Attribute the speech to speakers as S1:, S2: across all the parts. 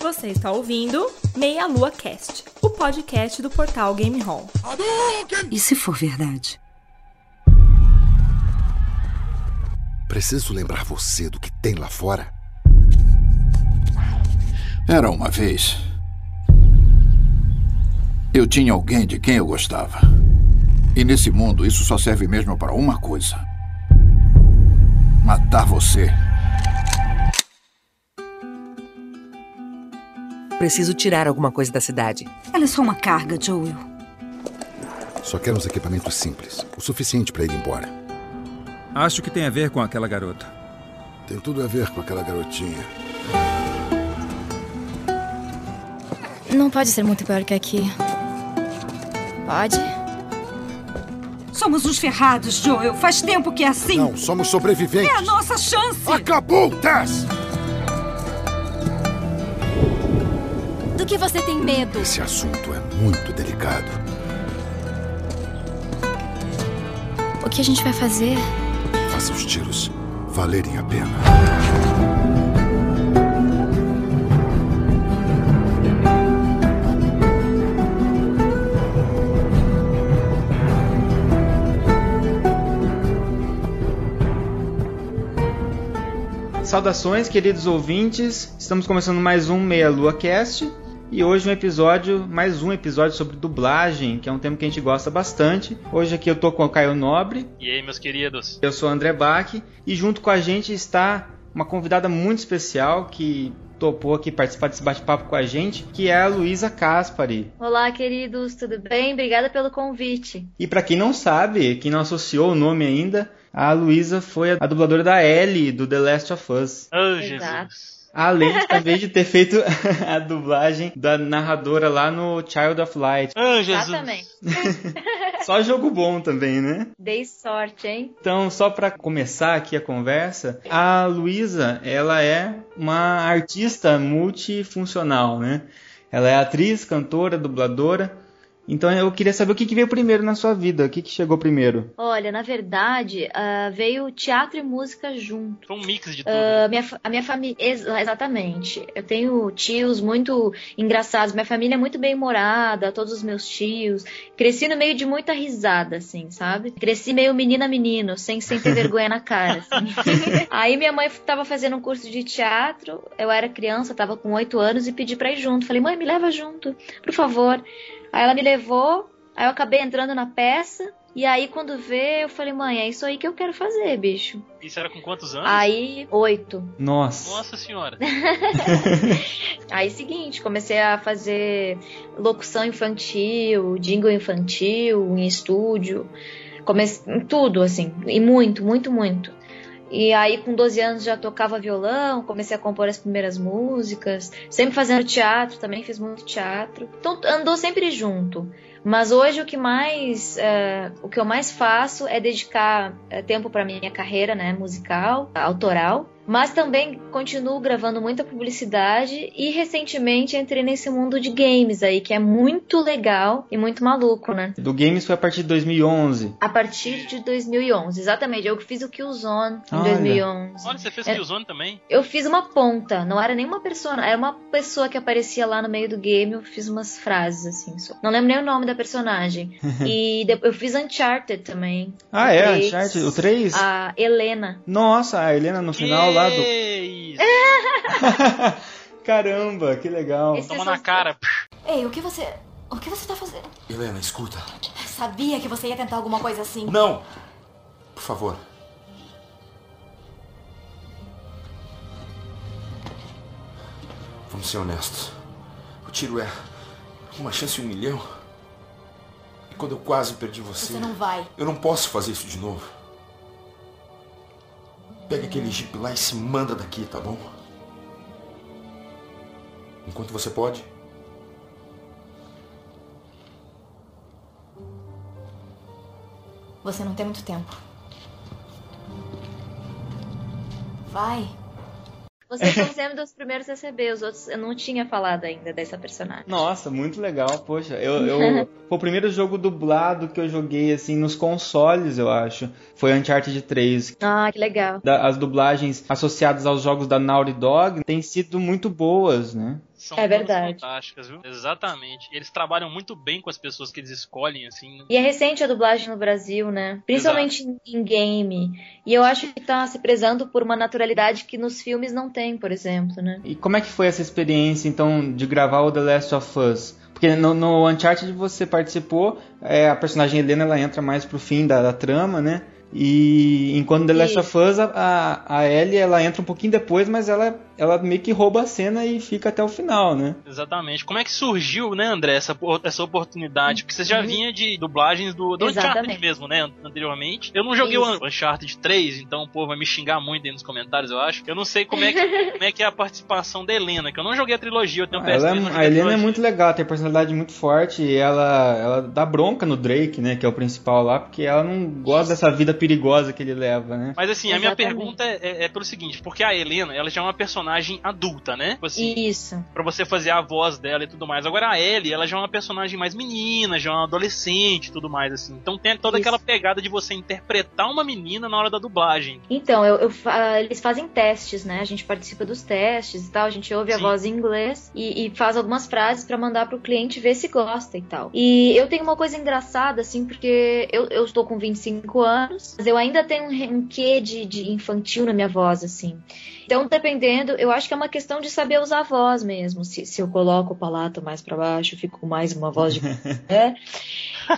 S1: Você está ouvindo Meia Lua Cast, o podcast do portal Game Hall.
S2: E se for verdade?
S3: Preciso lembrar você do que tem lá fora?
S4: Era uma vez. Eu tinha alguém de quem eu gostava. E nesse mundo, isso só serve mesmo para uma coisa: matar você.
S2: Preciso tirar alguma coisa da cidade.
S5: Ela é só uma carga, Joel.
S3: Só quero uns equipamentos simples, o suficiente para ir embora.
S6: Acho que tem a ver com aquela garota.
S3: Tem tudo a ver com aquela garotinha.
S7: Não pode ser muito pior que aqui. Pode?
S5: Somos uns ferrados, Joel. Faz tempo que é assim.
S3: Não, somos sobreviventes.
S5: É a nossa chance.
S3: Acabou, Tess!
S7: Que você tem medo?
S3: Esse assunto é muito delicado.
S7: O que a gente vai fazer?
S3: Faça os tiros valerem a pena.
S8: Saudações, queridos ouvintes. Estamos começando mais um Meia Lua Cast. E hoje um episódio, mais um episódio sobre dublagem, que é um tema que a gente gosta bastante. Hoje aqui eu tô com o Caio Nobre.
S9: E aí, meus queridos?
S8: Eu sou o André Bach. E junto com a gente está uma convidada muito especial que topou aqui participar desse bate-papo com a gente, que é a Luísa Caspari.
S10: Olá, queridos, tudo bem? Obrigada pelo convite.
S8: E para quem não sabe, quem não associou o nome ainda, a Luísa foi a dubladora da Ellie do The Last of Us.
S9: Oh,
S10: Exato.
S8: Além também de ter feito a dublagem da narradora lá no Child of Light.
S9: Oh, Jesus.
S10: Exatamente.
S8: Só jogo bom também, né?
S10: Dei sorte, hein?
S8: Então, só para começar aqui a conversa, a Luísa, ela é uma artista multifuncional, né? Ela é atriz, cantora, dubladora. Então eu queria saber o que, que veio primeiro na sua vida, o que, que chegou primeiro?
S10: Olha, na verdade, ah, veio teatro e música junto.
S9: Foi um mix de tudo.
S10: Ah, minha a minha família. Exatamente. Eu tenho tios muito engraçados. Minha família é muito bem morada, todos os meus tios. Cresci no meio de muita risada, assim, sabe? Cresci meio menina menino, sem, sem ter vergonha na cara. assim. Aí minha mãe tava fazendo um curso de teatro. Eu era criança, tava com oito anos e pedi pra ir junto. Falei, mãe, me leva junto, por favor. Aí ela me levou. Aí eu acabei entrando na peça. E aí, quando vê, eu falei, mãe, é isso aí que eu quero fazer, bicho.
S9: Isso era com quantos anos?
S10: Aí, oito.
S8: Nossa.
S9: Nossa senhora.
S10: Aí, seguinte, comecei a fazer locução infantil, jingle infantil, em estúdio. Comecei em tudo, assim, e muito, muito, muito. E aí, com 12 anos, já tocava violão, comecei a compor as primeiras músicas. Sempre fazendo teatro, também fiz muito teatro. Então, andou sempre junto. Mas hoje o que mais, eh, o que eu mais faço é dedicar eh, tempo para minha carreira, né, musical, autoral. Mas também continuo gravando muita publicidade e recentemente entrei nesse mundo de games aí, que é muito legal e muito maluco, né?
S8: Do Games foi a partir de 2011.
S10: A partir de 2011, exatamente. Eu fiz o Killzone em
S8: Olha.
S10: 2011.
S9: Olha, você fez
S10: É.
S9: Killzone também?
S10: Eu fiz uma ponta, não era nenhuma persona, era uma pessoa que aparecia lá no meio do game, eu fiz umas frases assim, só. Não lembro nem o nome da personagem. e eu fiz Uncharted também.
S8: Ah,
S10: O
S8: é?
S10: três.
S8: Uncharted? O 3?
S10: A Helena.
S8: Nossa, a Helena no final lá
S9: isso?
S8: Caramba, que legal.
S10: Esse-
S9: Toma na cara.
S7: Ei, o que você. O que você tá fazendo?
S11: Helena, escuta.
S7: Sabia que você ia tentar alguma coisa assim.
S11: Não! Por favor. Vamos ser honestos. O tiro é uma chance em um milhão. E quando eu quase perdi você,
S7: Você não vai.
S11: eu não posso fazer isso de novo. Pega aquele jeep lá e se manda daqui, tá bom? Enquanto você pode.
S7: Você não tem muito tempo. Vai.
S10: Vocês são sempre dos primeiros a receber, os outros eu não tinha falado ainda dessa personagem.
S8: Nossa, muito legal, poxa. Eu, eu, foi o primeiro jogo dublado que eu joguei, assim, nos consoles, eu acho. Foi Uncharted 3.
S10: Ah, que legal.
S8: Da- As dublagens associadas aos jogos da Naughty Dog têm sido muito boas, né?
S9: São
S10: É verdade.
S9: fantásticas, viu? Exatamente. Eles trabalham muito bem com as pessoas que eles escolhem, assim.
S10: E é recente a dublagem no Brasil, né? Principalmente em- em game. E eu acho que tá se prezando por uma naturalidade que nos filmes não tem, por exemplo, né?
S8: E como é que foi essa experiência, então, de gravar o The Last of Us? Porque no, no Uncharted você participou, é, a personagem Helena ela entra mais pro fim da, da trama, né? E enquanto The Last of Us, a, a, a Ellie ela entra um pouquinho depois, mas ela, ela meio que rouba a cena e fica até o final, né?
S9: Exatamente. Como é que surgiu, né, André, essa, essa oportunidade? Porque você já
S10: Uhum.
S9: vinha de dublagens do, do Uncharted
S10: Exatamente.
S9: mesmo, né, an- anteriormente. Eu não joguei
S10: Isso.
S9: o Uncharted 3, então o povo vai me xingar muito aí nos comentários, eu acho. Eu não sei como é que, como é, que é a participação da Helena, que eu não joguei a trilogia, eu tenho um PS3,
S8: Ela é- a Helena é muito legal, tem personalidade muito forte e ela, ela dá bronca no Drake, né? Que é o principal lá, porque ela não gosta dessa vida perigosa que ele leva, né?
S9: Mas assim, a minha
S10: Exatamente.
S9: pergunta é, é, é pelo seguinte, porque a Helena, ela já é uma personagem adulta, né? Tipo assim,
S10: Isso.
S9: pra você fazer a voz dela e tudo mais. Agora a Ellie, ela já é uma personagem mais menina, já é uma adolescente e tudo mais, assim. Então tem toda
S10: Isso.
S9: aquela pegada de você interpretar uma menina na hora da dublagem.
S10: Então, eu, eu eles fazem testes, né? A gente participa dos testes e tal, a gente ouve a
S9: Sim.
S10: voz em inglês e, e faz algumas frases pra mandar pro cliente ver se gosta e tal. E eu tenho uma coisa engraçada, assim, porque eu, eu estou com 25 anos, mas eu ainda tenho um, um quê de, de infantil na minha voz, assim. Então, dependendo, eu acho que é uma questão de saber usar a voz mesmo. Se, se eu coloco o palato mais pra baixo, eu fico com mais uma voz de. né?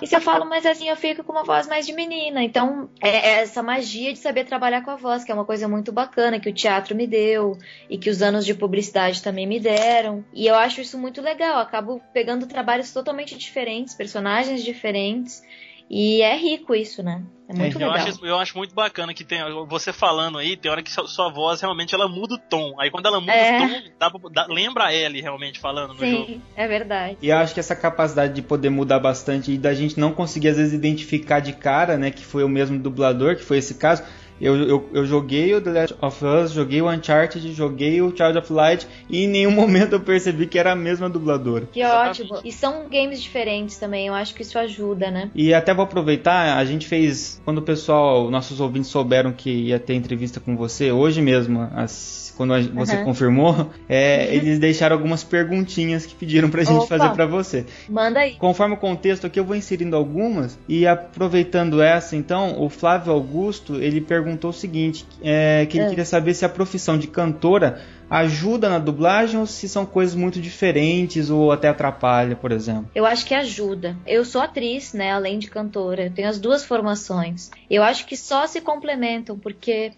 S10: E se eu falo mais assim, eu fico com uma voz mais de menina. Então, é é essa magia de saber trabalhar com a voz, que é uma coisa muito bacana, que o teatro me deu e que os anos de publicidade também me deram. E eu acho isso muito legal. Eu acabo pegando trabalhos totalmente diferentes, personagens diferentes. E é rico isso, né? É muito
S9: eu,
S10: legal.
S9: acho, eu acho muito bacana que tem você falando aí, tem hora que sua, sua voz realmente ela muda o tom. Aí quando ela muda
S10: É.
S9: o tom, dá pra- dá- lembra a Ellie realmente falando no jogo.
S10: Sim, é verdade.
S8: E eu acho que essa capacidade de poder mudar bastante e da gente não conseguir às vezes identificar de cara, né, que foi o mesmo dublador, que foi esse caso. Eu, eu, eu joguei o The Last of Us, joguei o Uncharted, joguei o Child of Light e em nenhum momento eu percebi que era a mesma dubladora.
S10: Que ótimo. E são games diferentes também, eu acho que isso ajuda, né?
S8: E até vou aproveitar, a gente fez, quando o pessoal, nossos ouvintes souberam que ia ter entrevista com você, hoje mesmo, as- quando a- você confirmou, é, eles deixaram algumas perguntinhas que pediram pra gente
S10: Opa.
S8: fazer pra você.
S10: Manda aí.
S8: Conforme o contexto aqui, eu vou inserindo algumas. E aproveitando essa, então, o Flávio Augusto, ele perguntou o seguinte, é, que ele
S10: É.
S8: queria saber se a profissão de cantora ajuda na dublagem ou se são coisas muito diferentes ou até atrapalha, por exemplo.
S10: Eu acho que ajuda. Eu sou atriz, né, além de cantora. Eu tenho as duas formações. Eu acho que só se complementam, porque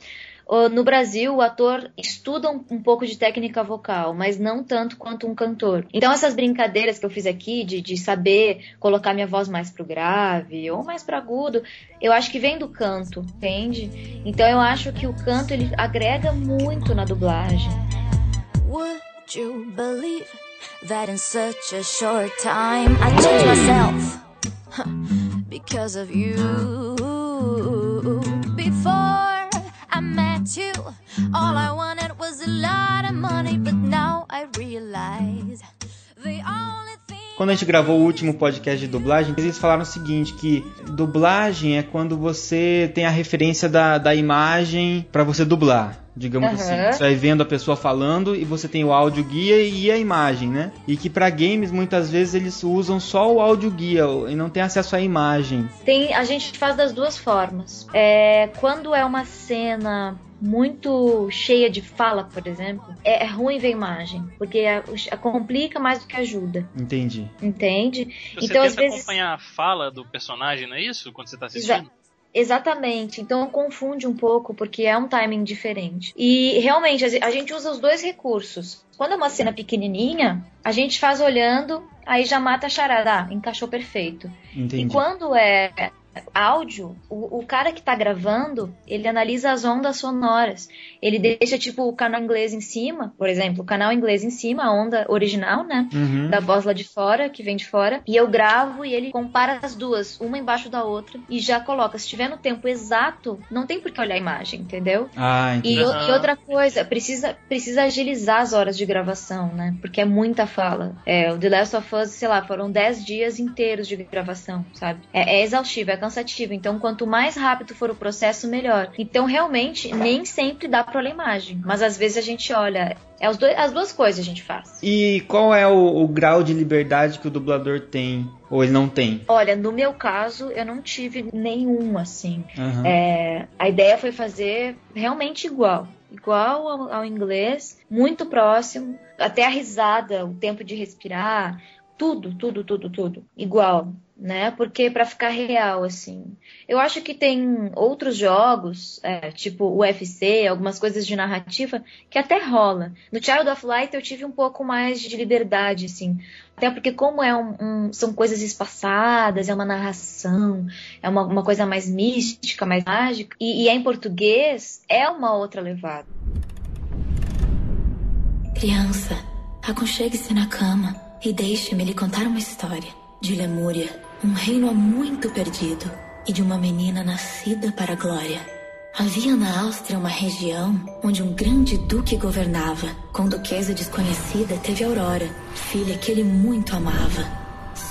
S10: no Brasil o ator estuda um, pouco de técnica vocal, mas não tanto quanto um cantor. Então essas brincadeiras que eu fiz aqui de, de saber colocar minha voz mais pro grave ou mais pro agudo, eu acho que vem do canto, entende? Então eu acho que o canto ele agrega muito na dublagem.
S12: Would you believe that in such a short time I changed myself because of you? You, all I wanted was a lot of money, but now I realize the only.
S8: Quando a gente gravou o último podcast de dublagem, eles falaram o seguinte, que dublagem é quando você tem a referência da, da imagem pra você dublar. Digamos
S10: Aham.
S8: assim, você vai vendo a pessoa falando e você tem o áudio guia e a imagem, né? E que pra games muitas vezes eles usam só o áudio guia e não tem acesso à imagem.
S10: Tem, a gente faz das duas formas. É, quando é uma cena muito cheia de fala, por exemplo, é, é ruim ver imagem, porque a- a- complica mais do que ajuda,
S8: Entendi.
S10: entende?
S9: Você
S10: então,
S9: tenta
S10: às vezes.
S9: acompanhar a fala do personagem, não é isso? Quando você tá assistindo?
S10: Exa- Exatamente, então confunde um pouco porque é um timing diferente. E realmente a gente usa os dois recursos. Quando é uma cena pequenininha, a gente faz olhando, aí já mata a charada, ah, encaixou perfeito.
S8: Entendi.
S10: E quando é áudio, o, o cara que tá gravando, ele analisa as ondas sonoras. Ele deixa, tipo, o canal inglês em cima, por exemplo, o canal inglês em cima, a onda original, né?
S8: Uhum.
S10: Da voz lá de fora, que vem de fora. E eu gravo e ele compara as duas, uma embaixo da outra, e já coloca. Se tiver no tempo exato, não tem por que olhar a imagem, entendeu?
S8: Ah,
S10: E, o- e outra coisa, precisa, precisa agilizar as horas de gravação, né? Porque é muita fala. É, o The Last of Us, sei lá, foram 10 dias inteiros de gravação, sabe? É, é exaustivo, é cansativo. Então, quanto mais rápido for o processo, melhor. Então, realmente, nem sempre dá olhar a imagem. Mas às vezes a gente olha. É dois, as duas coisas a gente faz.
S8: E qual é o, o grau de liberdade que o dublador tem? Ou ele não tem?
S10: Olha, no meu caso, eu não tive nenhum, assim.
S8: Aham.
S10: É, a ideia foi fazer realmente igual. Igual ao, ao inglês, muito próximo. Até a risada, o tempo de respirar, tudo, tudo, tudo, tudo. Igual, né? Porque pra ficar real, assim. Eu acho que tem outros jogos, é, tipo UFC, algumas coisas de narrativa, que até rola. No Child of Light eu tive um pouco mais de liberdade, assim. Até porque como é um, um- são coisas espaçadas, é uma narração, é uma, uma coisa mais mística, mais mágica, e, e é em português, é uma outra levada.
S13: Criança, aconchegue-se na cama e deixe-me lhe contar uma história de Lemúria, um reino há muito perdido e de uma menina nascida para a glória. Havia na Áustria uma região onde um grande duque governava. Com duquesa desconhecida teve Aurora, filha que ele muito amava.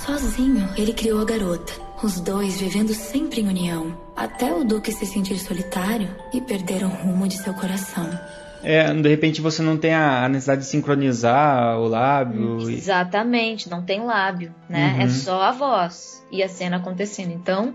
S13: Sozinho, ele criou a garota, os dois vivendo sempre em união, até o duque se sentir solitário e perder o rumo de seu coração.
S8: É, de repente você não tem a necessidade de sincronizar o lábio. e-
S10: Exatamente, não tem lábio, né?
S8: Uhum.
S10: É só a voz e a cena acontecendo. Então,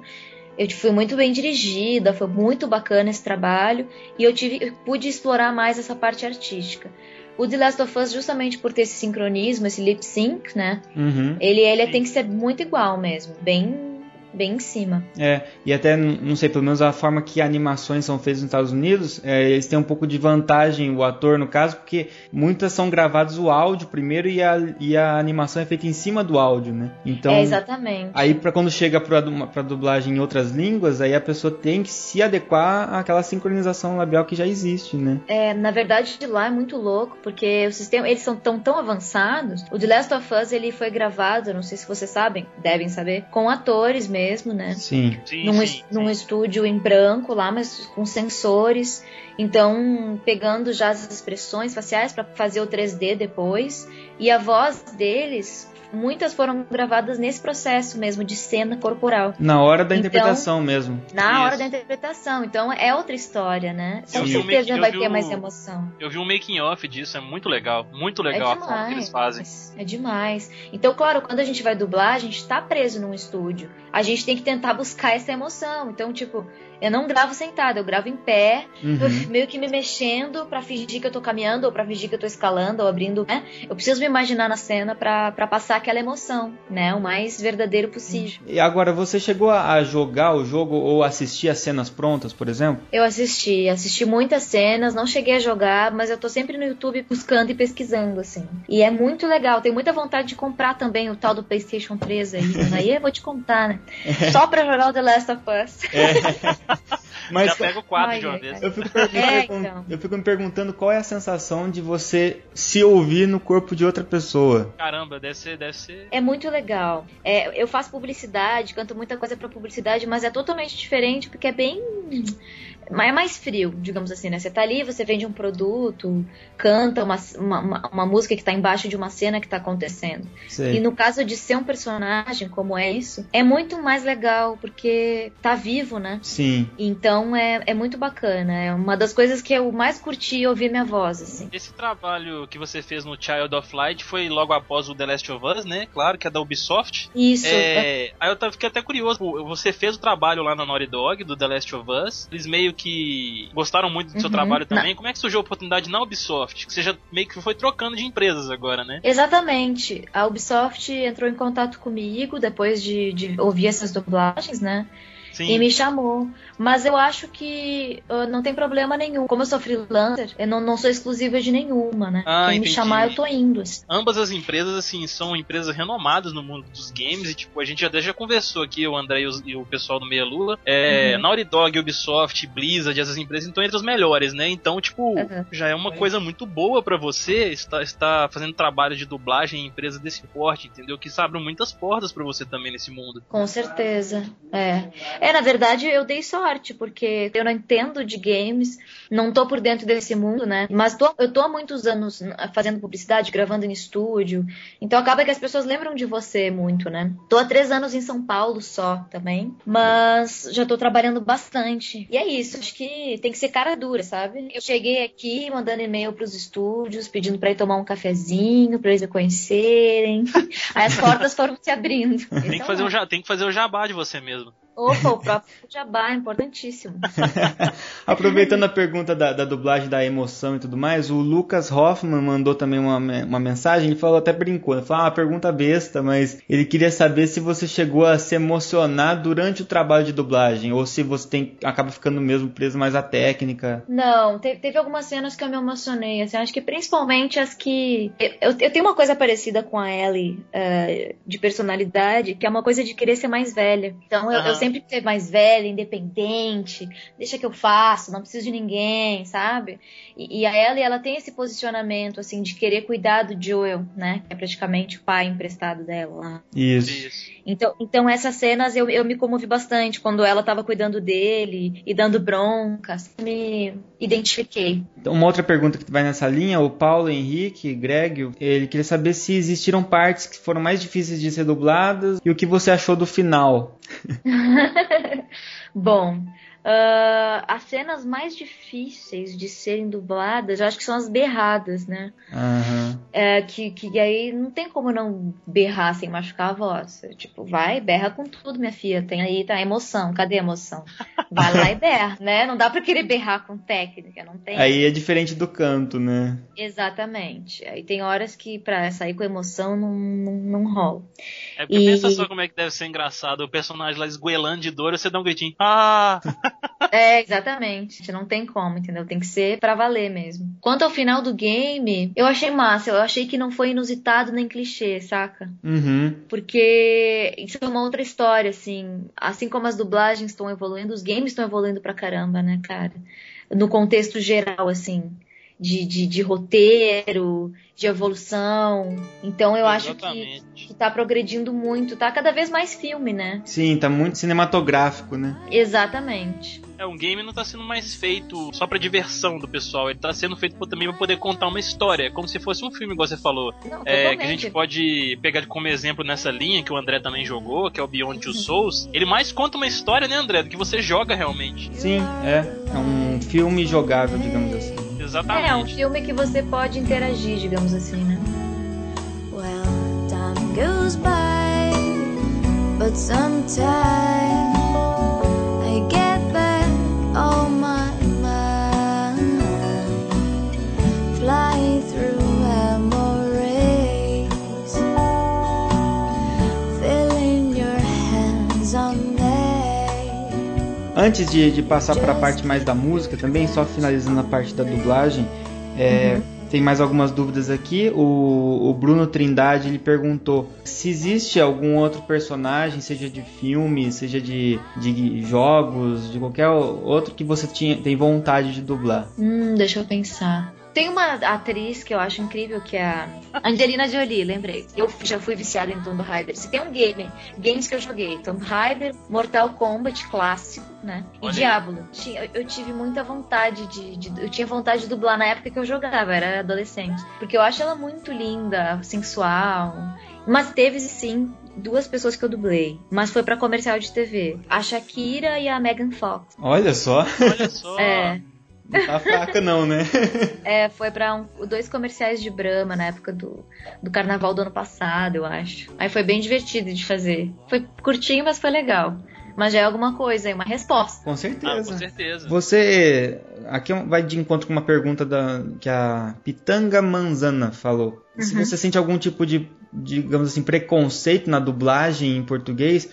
S10: eu fui muito bem dirigida, foi muito bacana esse trabalho e eu tive, eu pude explorar mais essa parte artística. O The Last of Us, justamente por ter esse sincronismo, esse lip sync, né?
S8: Uhum.
S10: Ele, ele tem que ser muito igual mesmo, bem, bem em cima.
S8: É, e até, não sei, pelo menos a forma que animações são feitas nos Estados Unidos, é, eles têm um pouco de vantagem, o ator no caso, porque muitas são gravados o áudio primeiro e a, e a animação é feita em cima do áudio, né? Então,
S10: é exatamente.
S8: aí pra quando chega pra, pra dublagem em outras línguas, aí a pessoa tem que se adequar àquela sincronização labial que já existe, né?
S10: É, na verdade, de lá é muito louco, porque o sistema, eles são tão, tão avançados. O The Last of Us, ele foi gravado, não sei se vocês sabem, devem saber, com atores mesmo, né?
S8: Sim.
S10: num, es- num estúdio em branco lá, mas com sensores. Então, pegando já as expressões faciais para fazer o 3D depois. E a voz deles, muitas foram gravadas nesse processo mesmo de cena corporal.
S8: Na hora da
S10: Então,
S8: interpretação mesmo.
S10: Na hora da interpretação. Então é outra história, né? Com
S9: Eu vi um
S10: certeza vai ter
S9: um-
S10: mais emoção.
S9: Eu vi um making off disso, é muito legal. Muito legal
S10: É
S9: a forma que eles
S10: demais.
S9: fazem.
S10: É demais. Então, claro, quando a gente vai dublar, a gente tá preso num estúdio. A gente tem que tentar buscar essa emoção. Então, tipo, eu não gravo sentada, eu gravo em pé,
S8: Uhum.
S10: meio que me mexendo pra fingir que eu tô caminhando, ou pra fingir que eu tô escalando, ou abrindo, né? Eu preciso me imaginar na cena pra, pra passar aquela emoção, né? O mais verdadeiro possível.
S8: E agora, você chegou a jogar o jogo ou assistir as cenas prontas, por exemplo?
S10: Eu assisti, assisti muitas cenas, não cheguei a jogar, mas eu tô sempre no YouTube buscando e pesquisando, assim. E é muito legal, tenho muita vontade de comprar também o tal do PlayStation 3 aí. Aí eu vou te contar, né? Só pra jogar o The Last of Us.
S8: Mas
S9: Já pega o quadro
S10: Ai,
S9: de uma
S10: ai,
S9: vez.
S8: Eu fico,
S10: É, então.
S8: eu fico me perguntando qual é a sensação de você se ouvir no corpo de outra pessoa.
S9: Caramba, deve ser, deve ser.
S10: É muito legal. É, eu faço publicidade, canto muita coisa pra publicidade, mas é totalmente diferente porque é bem. É mais frio, digamos assim, né? Você tá ali, você vende um produto, canta uma, uma, uma- música que tá embaixo de uma cena que tá acontecendo.
S8: Sei.
S10: E no caso de ser um personagem, como é isso, é muito mais legal, porque tá vivo, né?
S8: Sim.
S10: Então é, é muito bacana. É uma das coisas que eu mais curti ouvir minha voz, assim.
S9: Esse trabalho que você fez no Child of Light foi logo após o The Last of Us, né? Claro que é da Ubisoft.
S10: Isso.
S9: É, Aí eu fiquei até curioso. Você fez o trabalho lá na Naughty Dog, do The Last of Us. Eles meio que gostaram muito do seu
S10: Uhum.
S9: trabalho também. Como é que surgiu a oportunidade na Ubisoft? Que você já meio que foi trocando de empresas agora, né?
S10: Exatamente. A Ubisoft entrou em contato comigo depois de, de ouvir essas dublagens, né?
S9: Sim.
S10: E me chamou. Mas eu acho que ah, não tem problema nenhum. Como eu sou freelancer, eu não, não sou exclusiva de nenhuma, né?
S9: Ah,
S10: Quem me
S9: entendi.
S10: chamar, eu tô indo. assim.
S9: Ambas as empresas, assim, são empresas renomadas no mundo dos games e, tipo, a gente até já conversou aqui, o André e, os- e o pessoal do Meia Lua. É,
S10: Uhum.
S9: Naughty Dog, Ubisoft, Blizzard, essas empresas estão entre as melhores, né? Então, tipo,
S10: Uhum.
S9: já é uma coisa muito boa pra você estar, estar fazendo trabalho de dublagem em empresas desse porte, entendeu? Que isso abre muitas portas pra você também nesse mundo.
S10: Com certeza. É. É, na verdade, eu dei sorte, porque eu não entendo de games, não tô por dentro desse mundo, né? Mas tô, eu tô há muitos anos fazendo publicidade, gravando em estúdio. Então acaba que as pessoas lembram de você muito, né? Tô há três anos em São Paulo só também, mas já tô trabalhando bastante. E é isso, acho que tem que ser cara dura, sabe? Eu cheguei aqui mandando e-mail pros estúdios, pedindo pra ir tomar um cafezinho, pra eles me conhecerem. Aí as portas foram se abrindo.
S9: Tem que, fazer um, tem que fazer o jabá de você mesmo.
S10: Opa, o próprio jabá, importantíssimo.
S8: Aproveitando a pergunta da, da, dublagem, da emoção e tudo mais, o Lucas Hoffman mandou também uma, uma mensagem, ele falou até brincou, ele falou, ah, uma pergunta besta, mas ele queria saber se você chegou a se emocionar durante o trabalho de dublagem, ou se você tem, acaba ficando mesmo preso mais à técnica.
S10: Não, teve, teve algumas cenas que eu me emocionei, assim, acho que principalmente as que... Eu, eu tenho uma coisa parecida com a Ellie, uh, de personalidade, que é uma coisa de querer ser mais velha. Então eu, uhum. eu sempre sempre ser mais velha, independente, deixa que eu faço, não preciso de ninguém, sabe? E, e a Ellie, ela tem esse posicionamento, assim, de querer cuidar do Joel, né? Que é praticamente o pai emprestado dela lá.
S8: Isso.
S10: Então, então essas cenas eu, eu me comovi bastante quando ela tava cuidando dele e dando broncas. Me identifiquei.
S8: Então, uma outra pergunta que vai nessa linha, o Paulo Henrique, Greg, ele queria saber se existiram partes que foram mais difíceis de ser dubladas e o que você achou do final.
S10: Bom, Uh, as cenas mais difíceis de serem dubladas, eu acho que são as berradas, né?
S8: Uhum.
S10: É, que, que aí não tem como não berrar sem machucar a voz. Tipo, vai, berra com tudo, minha filha. Tem aí, tá, emoção. Cadê a emoção? Vai lá e berra, né? Não dá pra querer berrar com técnica, não tem.
S8: Aí é diferente do canto, né?
S10: Exatamente. Aí tem horas que pra sair com emoção não, não, não rola.
S9: É porque e... pensa só como é que deve ser engraçado. O personagem lá esgoelando de dor, você dá um gritinho. Ah!
S10: É, exatamente. Não tem como, entendeu? Tem que ser para valer mesmo. Quanto ao final do game, eu achei massa. Eu achei que não foi inusitado nem clichê, saca?
S8: Uhum.
S10: Porque isso é uma outra história, assim. Assim como as dublagens estão evoluindo, os games estão evoluindo pra caramba, né, cara? No contexto geral, assim. De, de, de, roteiro, de evolução. Então eu Exatamente. acho que, que tá progredindo muito. Tá cada vez mais filme, né?
S8: Sim, tá muito cinematográfico, né?
S10: Exatamente.
S9: É, um game não tá sendo mais feito só pra diversão do pessoal, ele tá sendo feito também pra poder contar uma história, como se fosse um filme, igual você falou.
S10: Não,
S9: é, que a gente pode pegar como exemplo nessa linha que o André também jogou, que é o Beyond Two Souls. Ele mais conta uma história, né, André, do que você joga realmente.
S8: Sim, é. É um filme jogável, digamos assim.
S9: Exatamente.
S10: É, um filme que você pode interagir, digamos assim, né? Well, time goes by, but sometimes
S8: Antes de, de passar para a parte mais da música, também só finalizando a parte da dublagem, é, uhum. tem mais algumas dúvidas aqui. O, o, Bruno Trindade ele perguntou se existe algum outro personagem, seja de filme, seja de, de jogos, de qualquer outro que você tinha, tem vontade de dublar.
S10: Hum, deixa eu pensar. Tem uma atriz que eu acho incrível, que é a Angelina Jolie, lembrei. Eu já fui viciada em Tomb Raider. Se tem um game, games que eu joguei, Tomb Raider, Mortal Kombat clássico, né? E Olha. Diablo. Eu tive muita vontade de, de, Eu tinha vontade de dublar na época que eu jogava, era adolescente. Porque eu acho ela muito linda, sensual. Mas teve sim duas pessoas que eu dublei, mas foi para comercial de TV. A Shakira e a Megan Fox.
S8: Olha só.
S9: Olha só.
S10: É.
S8: Não tá fraca não, né?
S10: é, foi pra um, dois comerciais de Brahma na época do, do carnaval do ano passado, eu acho. Aí foi bem divertido de fazer. Foi curtinho, mas foi legal. Mas já é alguma coisa, é uma resposta.
S8: Com certeza.
S9: Ah, com certeza.
S8: Você. Aqui vai de encontro com uma pergunta da, que a Pitanga Manzana falou. Uhum. Se você sente algum tipo de, digamos assim, preconceito na dublagem em português,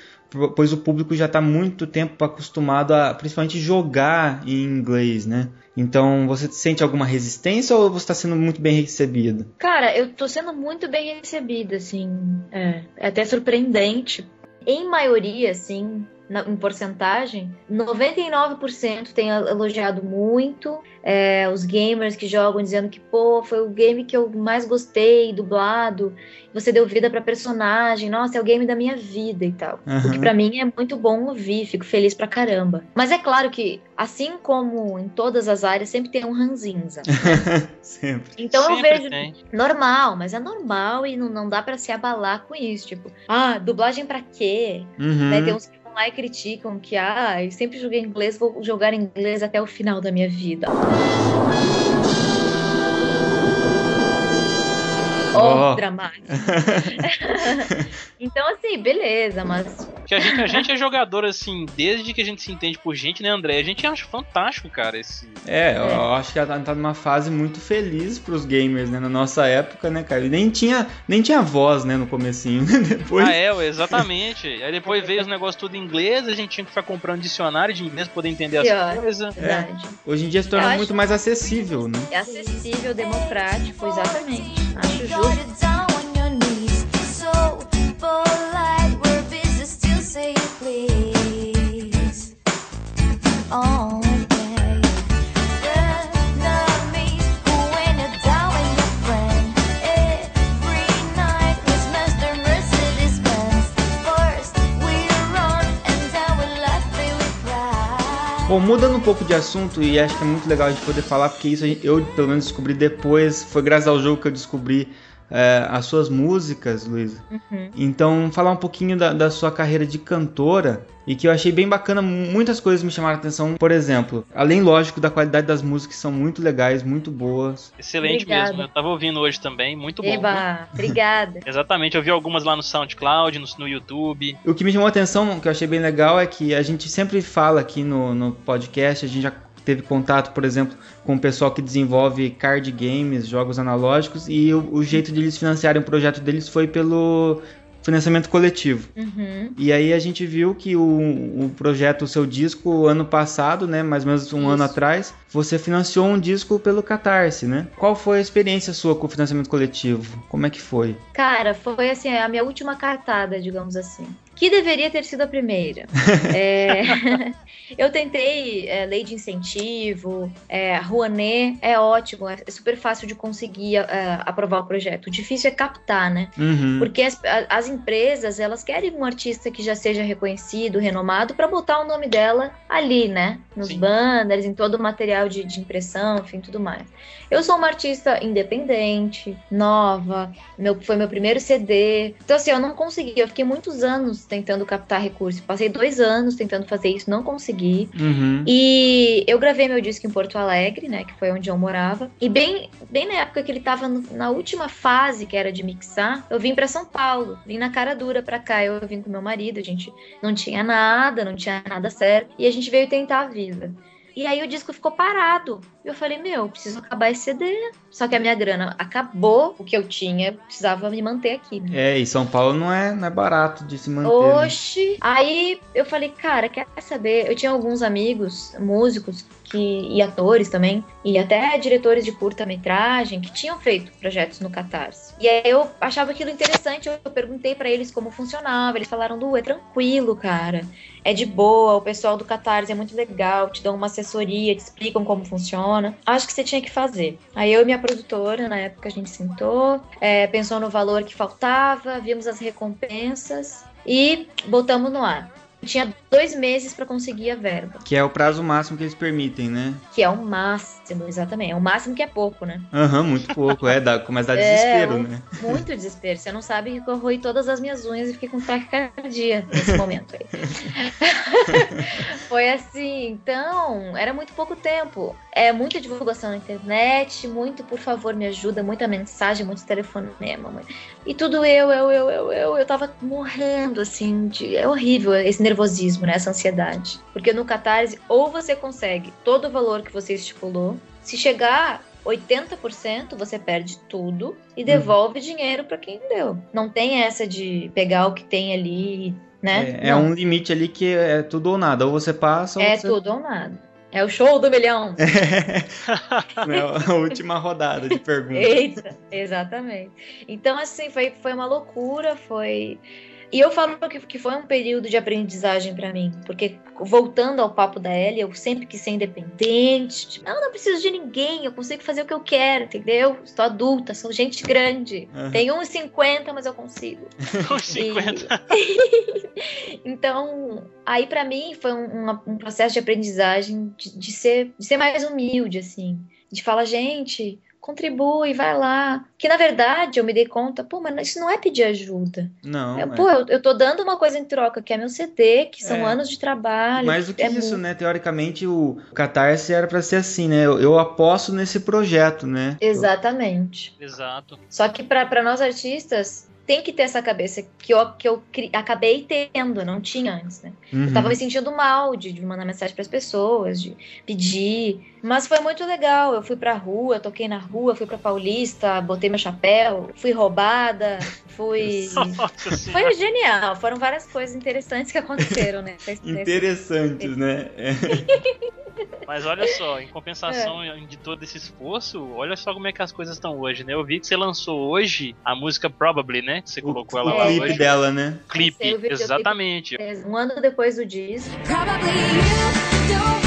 S8: pois o público já está muito tempo acostumado a principalmente jogar em inglês, né? Então, você sente alguma resistência ou você está sendo muito bem recebida?
S10: Cara, eu estou sendo muito bem recebida, assim. É, é até surpreendente. Em maioria, assim, na, em porcentagem, 99% tem elogiado muito. É, os gamers que jogam dizendo que, pô, foi o game que eu mais gostei, dublado. Você deu vida pra personagem, nossa, é o game da minha vida e tal.
S8: Uhum.
S10: O que pra mim é muito bom ouvir, fico feliz pra caramba. Mas é claro que, assim como em todas as áreas, sempre tem um ranzinza.
S8: Sempre.
S10: Então eu
S9: Sempre
S10: vejo
S9: tem.
S10: normal, mas é normal e não, não dá pra se abalar com isso. Tipo, ah, dublagem pra quê?
S8: Uhum.
S10: Né, tem uns lá e criticam que, ah, sempre joguei inglês, vou jogar inglês até o final da minha vida.
S8: Ó.
S10: Oh, dramático. então, assim, beleza, mas.
S9: Que a gente, a gente é jogador, assim, desde que a gente se entende por gente, né, André? A gente acha fantástico, cara, esse.
S8: É, eu acho que ela tá numa fase muito feliz pros gamers, né? Na nossa época, né, cara? E nem tinha, nem tinha voz, né, no comecinho, né? Depois...
S9: Ah, é, exatamente. Aí depois veio os negócios tudo em inglês, a gente tinha que ficar comprando dicionário de inglês pra poder entender as coisas.
S10: Verdade.
S8: Hoje em dia se torna muito mais acessível, né?
S10: É acessível, democrático, exatamente. Acho justo.
S8: Bom, mudando um pouco de assunto, e acho que é muito legal a gente poder falar, porque isso eu, pelo menos, descobri depois. Foi graças ao jogo que eu descobri é, as suas músicas, Luísa.
S10: Uhum.
S8: Então, falar um pouquinho da, da sua carreira de cantora e que eu achei bem bacana, muitas coisas me chamaram a atenção. Por exemplo, além, lógico, da qualidade das músicas, que são muito legais, muito boas.
S9: Excelente
S10: Obrigada.
S9: mesmo. Eu tava ouvindo hoje também, muito bom.
S10: Eba, obrigada.
S9: Exatamente, eu vi algumas lá no SoundCloud, no, no YouTube.
S8: O que me chamou a atenção, que eu achei bem legal, é que a gente sempre fala aqui no, no podcast, a gente já teve contato, por exemplo, com o pessoal que desenvolve card games, jogos analógicos, e o, o jeito de eles financiarem o projeto deles foi pelo financiamento coletivo.
S10: Uhum.
S8: E aí a gente viu que o, o projeto, o seu disco, ano passado, né, mais ou menos um
S10: Isso.
S8: ano atrás, você financiou um disco pelo Catarse, né? Qual foi a experiência sua com o financiamento coletivo? Como é que foi?
S10: Cara, foi assim, a minha última cartada, digamos assim. Que deveria ter sido a primeira. É, eu tentei é, lei de incentivo, é, Rouanet é ótimo, é super fácil de conseguir é, aprovar o projeto. O difícil é captar, né?
S8: Uhum.
S10: Porque as, as empresas, elas querem um artista que já seja reconhecido, renomado, para botar o nome dela ali, né? Nos
S9: Sim.
S10: banners, em todo o material de, de impressão, enfim, tudo mais. Eu sou uma artista independente, nova, meu, foi meu primeiro CD. Então, assim, eu não consegui. Eu fiquei muitos anos tentando captar recursos. Passei dois anos tentando fazer isso, não consegui.
S8: Uhum.
S10: E eu gravei meu disco em Porto Alegre, né? Que foi onde eu morava. E bem, bem na época que ele tava na última fase, que era de mixar, eu vim pra São Paulo. Vim na cara dura pra cá. Eu vim com meu marido, a gente não tinha nada, não tinha nada certo. E a gente veio tentar a vida. E aí o disco ficou parado. E eu falei, meu, preciso acabar esse CD. Só que a minha grana acabou, o que eu tinha, precisava me manter aqui. né?
S8: É, e São Paulo não é, não é barato de se manter. né?
S10: Oxi! Aí eu falei, cara, quer saber? Eu tinha alguns amigos, músicos que, e atores também, e até diretores de curta-metragem que tinham feito projetos no Catarse. E aí eu achava aquilo interessante, eu perguntei pra eles como funcionava. Eles falaram, Du, é tranquilo, cara. É de boa, o pessoal do Catarse é muito legal, te dão uma assessoria, te explicam como funciona. Acho que você tinha que fazer. Aí eu e minha produtora, na época, a gente sentou, é, pensou no valor que faltava, vimos as recompensas e botamos no ar. Tinha dois meses pra conseguir a verba,
S8: Que é o prazo máximo que eles permitem, né?
S10: que é o máximo, exatamente. É o máximo que é pouco, né?
S8: Aham, muito pouco. É, dá, começa a dar
S10: É,
S8: desespero,
S10: um-
S8: né?
S10: Muito desespero. Você não sabe que eu roí todas as minhas unhas e fiquei com taquicardia nesse momento aí. Foi assim, então, era muito pouco tempo. É muita divulgação na internet, muito por favor me ajuda, muita mensagem, muito telefonema. muito- E tudo eu, eu, eu, eu, eu, eu tava morrendo, assim, de... é horrível esse nervosismo, né, essa ansiedade. Porque no Catarse, ou você consegue todo o valor que você estipulou, se chegar 80%, você perde tudo e devolve dinheiro pra quem deu. Não tem essa de pegar o que tem ali, né?
S8: É, é um limite ali que é tudo ou nada. Ou você passa ou
S10: É
S8: você...
S10: tudo ou nada. É o show do milhão.
S8: É a última rodada de perguntas.
S10: Eita, exatamente. Então, assim, foi, foi uma loucura, foi. E eu falo que, que foi um período de aprendizagem pra mim, porque voltando ao papo da Ellie, eu sempre quis ser independente. Tipo, não, não preciso de ninguém, eu consigo fazer o que eu quero, entendeu? Estou adulta, sou gente grande.
S9: Uhum.
S10: Tenho 1,50, mas eu consigo.
S9: 1,50.
S10: então, aí pra mim foi um, um- um processo de aprendizagem de, de ser, de ser mais humilde, assim. De falar, gente, contribui, vai lá. Que na verdade eu me dei conta, pô, mas isso não é pedir ajuda.
S8: Não.
S10: Eu,
S8: é.
S10: pô, eu, eu tô dando uma coisa em troca, que é meu CD, que são
S8: É.
S10: anos de trabalho.
S8: Mais do que
S10: é
S8: isso,
S10: mu-
S8: né? Teoricamente, o Catarse era pra ser assim, né? Eu, eu aposto nesse projeto, né?
S10: Exatamente.
S9: Exato.
S10: Só que para nós artistas, tem que ter essa cabeça que eu, que eu cri- acabei tendo, não tinha antes, né?
S8: Uhum.
S10: Eu tava me sentindo mal de, de mandar mensagem pras pessoas, de pedir. Mas foi muito legal. Eu fui pra rua, toquei na rua, fui pra Paulista, botei meu chapéu, fui roubada, fui. Foi genial. Foram várias coisas interessantes que aconteceram, né?
S8: Interessantes, né? É.
S9: Mas olha só, em compensação
S10: É.
S9: de todo esse esforço, olha só como é que as coisas estão hoje, né? Eu vi que você lançou hoje a música Probably, né? Que você colocou ela
S8: O
S9: lá
S8: clipe
S9: hoje.
S8: dela, né?
S9: Clipe,
S10: o
S9: exatamente.
S10: Um ano depois do disco.
S12: Probably you don't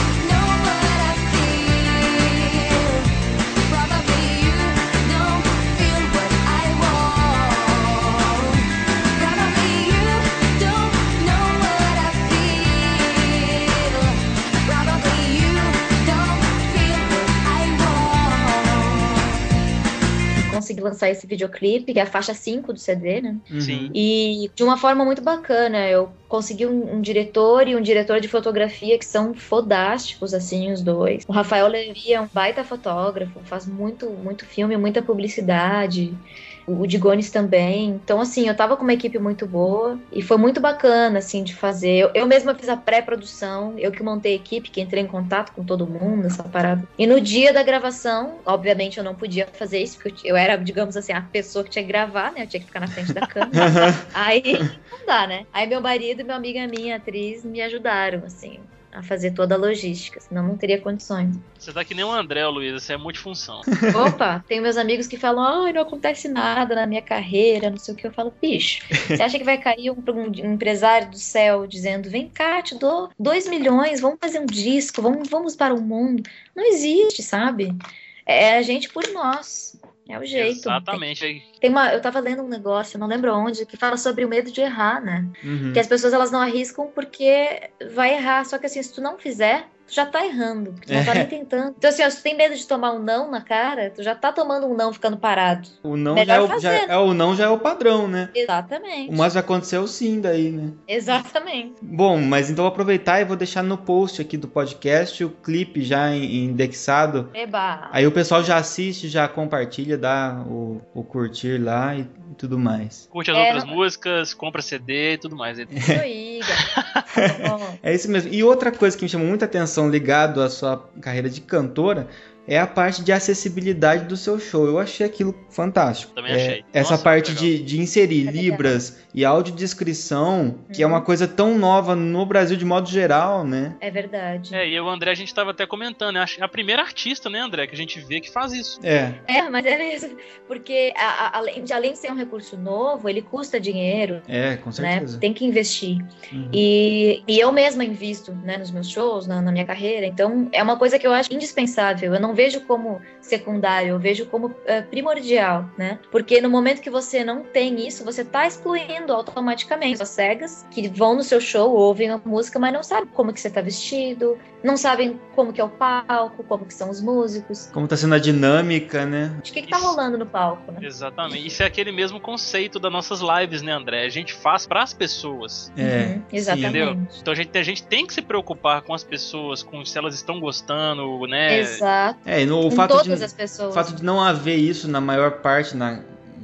S10: lançar esse videoclipe, que é a faixa 5 do CD, né?
S9: Sim.
S10: E de uma forma muito bacana, eu consegui um, um diretor e um diretor de fotografia que são fodásticos, assim, os dois. O Rafael Levi é um baita fotógrafo, faz muito, muito filme, muita publicidade. O Digones também. Então, assim, eu tava com uma equipe muito boa e foi muito bacana, assim, de fazer. Eu, eu mesma fiz a pré-produção, eu que montei a equipe, que entrei em contato com todo mundo, essa parada. E no dia da gravação, obviamente eu não podia fazer isso, porque eu, era, digamos assim, a pessoa que tinha que gravar, né? Eu tinha que ficar na frente da câmera. Aí não dá, né? Aí meu marido e minha amiga minha, atriz, me ajudaram, assim, a fazer toda a logística, senão não teria condições.
S9: Você tá que nem o André, Luísa, você é multifunção.
S10: Opa, tem meus amigos que falam, ai, não acontece nada na minha carreira, não sei o que. Eu falo, bicho, você acha que vai cair um, um empresário do céu dizendo, vem cá, te dou 2 milhões, vamos fazer um disco, vamos, vamos para o mundo? Não existe, sabe? É a gente por nós. É o jeito.
S9: Exatamente.
S10: Tem uma, eu tava lendo um negócio, não lembro onde, que fala sobre o medo de errar, né?
S8: Uhum.
S10: Que as pessoas elas não arriscam porque vai errar. Só que assim, se tu não fizer, tu já tá errando. Tu não tá
S8: É.
S10: nem tentando. Então, assim, ó, se tu tem medo de tomar um não na cara, tu já tá tomando um não ficando parado.
S8: O não
S10: Melhor
S8: já é o,
S10: fazer,
S8: já
S10: né?
S8: é o não já é o padrão, né?
S10: Exatamente.
S8: Mas aconteceu sim daí, né?
S10: Exatamente.
S8: Bom, mas então vou aproveitar e vou deixar no post aqui do podcast o clipe já indexado.
S10: Eba.
S8: Aí o pessoal já assiste, já compartilha, dá o, o curtir lá e, tudo mais.
S9: Curte as
S10: É,
S9: outras
S10: não-
S9: músicas, compra CD e tudo mais.
S10: Isso aí, galera.
S8: É isso mesmo. E outra coisa que me chamou muita atenção ligado à sua carreira de cantora é a parte de acessibilidade do seu show. Eu achei aquilo fantástico.
S9: Também
S8: É,
S9: achei.
S8: essa
S9: Nossa,
S8: parte
S9: muito
S8: de, de inserir
S10: É legal.
S8: libras e audiodescrição, que é
S10: Uhum.
S8: uma coisa tão nova no Brasil de modo geral, né?
S10: É verdade.
S9: É, e eu o André, a gente tava até comentando, né? É a primeira artista, né, André, que a gente vê que faz isso.
S8: É.
S10: É, mas é mesmo. Porque a- a- além, de, além de ser um recurso novo, ele custa dinheiro.
S8: É, com
S10: Né?
S8: certeza.
S10: Tem que investir.
S8: Uhum.
S10: E, e eu mesma invisto né, nos meus shows, na, na minha carreira. Então, é uma coisa que eu acho indispensável. Eu não vejo como secundário, eu vejo como eh, primordial, né? Porque no momento que você não tem isso, você tá excluindo automaticamente as cegas que vão no seu show, ouvem a música, mas não sabem como que você tá vestido, não sabem como que é o palco, como que são os músicos.
S8: Como tá sendo a dinâmica, né?
S10: O que que tá rolando no palco, né?
S9: Exatamente. Isso é aquele mesmo conceito das nossas lives, né, André? A gente faz pras pessoas.
S8: É.
S10: Uhum, exatamente.
S9: Entendeu? Então a gente, a gente tem que se preocupar com as pessoas, com se elas estão gostando, né?
S10: Exato.
S8: É, no, o fato
S10: todas
S8: de,
S10: as pessoas.
S8: o fato de não haver isso na maior parte, na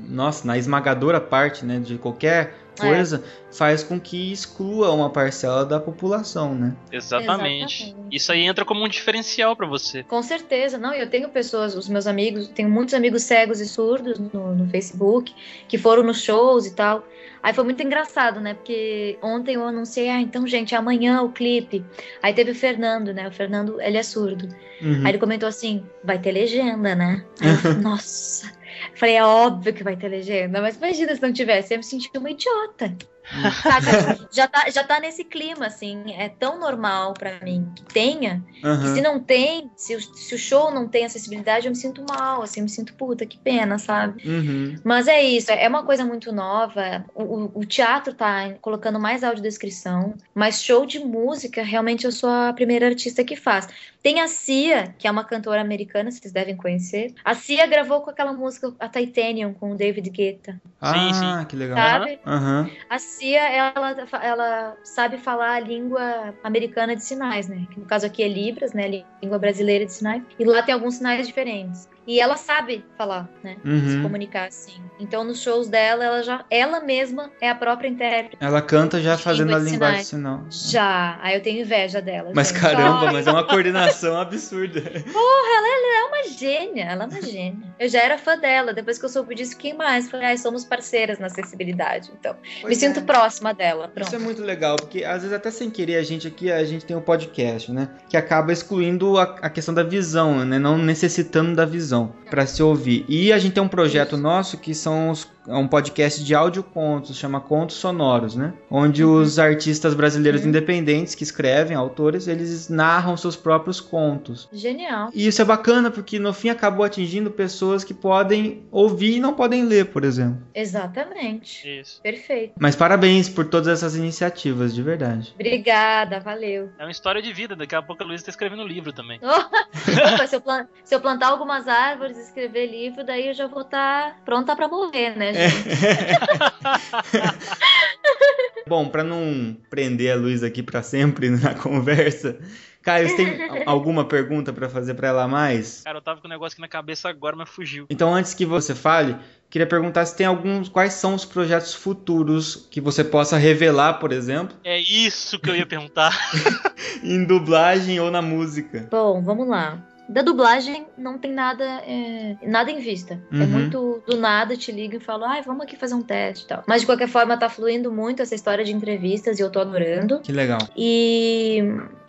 S8: nossa, na esmagadora parte, né, de qualquer
S10: É.
S8: coisa, faz com que exclua uma parcela da população, né?
S9: Exatamente.
S10: Exatamente.
S9: Isso aí entra como um diferencial pra você.
S10: Com certeza, não. Eu tenho pessoas, os meus amigos, tenho muitos amigos cegos e surdos no, no Facebook que foram nos shows e tal. Aí foi muito engraçado, né? Porque ontem eu anunciei, ah, então, gente, amanhã o clipe. Aí teve o Fernando, né? O Fernando, ele é surdo.
S8: Uhum.
S10: Aí ele comentou assim: vai ter legenda, né? Aí eu, falei, nossa. Falei, é óbvio que vai ter legenda, mas imagina se não tivesse, eu ia me sentir uma idiota. Saca? já, tá, já tá nesse clima, assim. É tão normal pra mim que tenha.
S8: Aham.
S10: Que se não tem, se o, se o show não tem acessibilidade, eu me sinto mal, assim, eu me sinto puta, que pena, sabe?
S8: Uhum.
S10: Mas é isso, é uma coisa muito nova. O, o- o teatro tá colocando mais audiodescrição, mas show de música, realmente eu sou a primeira artista que faz. Tem a Cia, que é uma cantora americana, vocês devem conhecer. A Cia gravou com aquela música, a Titanium, com o David Guetta.
S8: Ah, que legal.
S10: Sabe?
S8: Aham.
S10: A Cia, ela, ela sabe falar a língua americana de sinais, né? Que no caso aqui é Libras, né? Língua brasileira de sinais. E lá tem alguns sinais diferentes. E ela sabe falar, né?
S8: Uhum.
S10: Se comunicar assim. Então, nos shows dela, ela já, ela mesma é a própria intérprete.
S8: Ela canta já fazendo a linguagem de sinal.
S10: Já. Aí eu tenho inveja dela.
S8: Mas
S10: gente.
S8: caramba, mas é uma coordenação absurda.
S10: Porra, ela, ela é uma gênia. Ela é uma gênia. Eu já era fã dela. Depois que eu soube disso, quem mais? Falei, ai, somos parceiras na acessibilidade. Então, me
S8: Pois
S10: sinto
S8: é.
S10: próxima dela. Pronto.
S8: Isso é muito legal, porque às vezes até sem querer a gente aqui, a gente tem um podcast, né? Que acaba excluindo a, a questão da visão, né? Não necessitando da visão para se ouvir. E a gente tem um projeto nosso que são os, é um podcast de audiocontos, chama Contos Sonoros, né? Onde os artistas brasileiros independentes que escrevem, autores, eles narram seus próprios contos.
S10: Genial.
S8: E isso é bacana porque no fim acabou atingindo pessoas que podem ouvir e não podem ler, por exemplo.
S10: Exatamente.
S9: Isso.
S10: Perfeito.
S8: Mas parabéns por todas essas iniciativas, de verdade.
S10: Obrigada, valeu.
S9: É uma história de vida. Daqui a pouco a Luísa tá escrevendo um livro também.
S10: Opa, se, eu plan- se eu plantar algumas árvores e escrever livro, daí eu já vou estar pronta pra morrer, né, gente?
S8: Bom, pra não prender a Luísa aqui pra sempre na conversa, Caio, você tem alguma pergunta pra fazer pra ela a mais?
S9: Cara, eu tava com um negócio aqui na cabeça agora, mas fugiu.
S8: Então, antes que você fale, queria perguntar se tem alguns, quais são os projetos futuros que você possa revelar, por exemplo,
S9: É isso que eu ia perguntar.
S8: em dublagem ou na música.
S10: Bom, vamos lá. Da dublagem não tem nada, é, nada em vista. É
S8: Uhum.
S10: muito do nada, te ligo e falo, ai, vamos aqui fazer um teste e tal. Mas de qualquer forma tá fluindo muito essa história de entrevistas e eu tô adorando.
S8: Que legal.
S10: E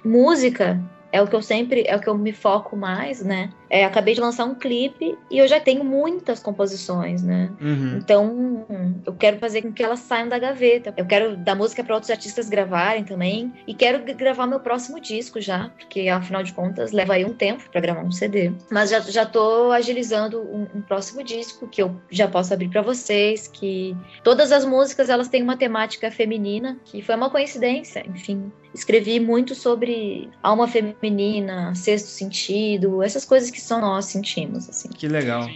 S10: música é o que eu sempre, é o que eu me foco mais, né? É, acabei de lançar um clipe e eu já tenho muitas composições, né?
S8: Uhum.
S10: Então, eu quero fazer com que elas saiam da gaveta. Eu quero dar música para outros artistas gravarem também. E quero gravar meu próximo disco já, porque afinal de contas leva aí um tempo para gravar um CD. Mas já, já tô agilizando um, um próximo disco que eu já posso abrir para vocês. Que todas as músicas elas têm uma temática feminina, que foi uma coincidência, enfim. Escrevi muito sobre alma feminina, sexto sentido, essas coisas que só nós sentimos, assim.
S8: Que legal.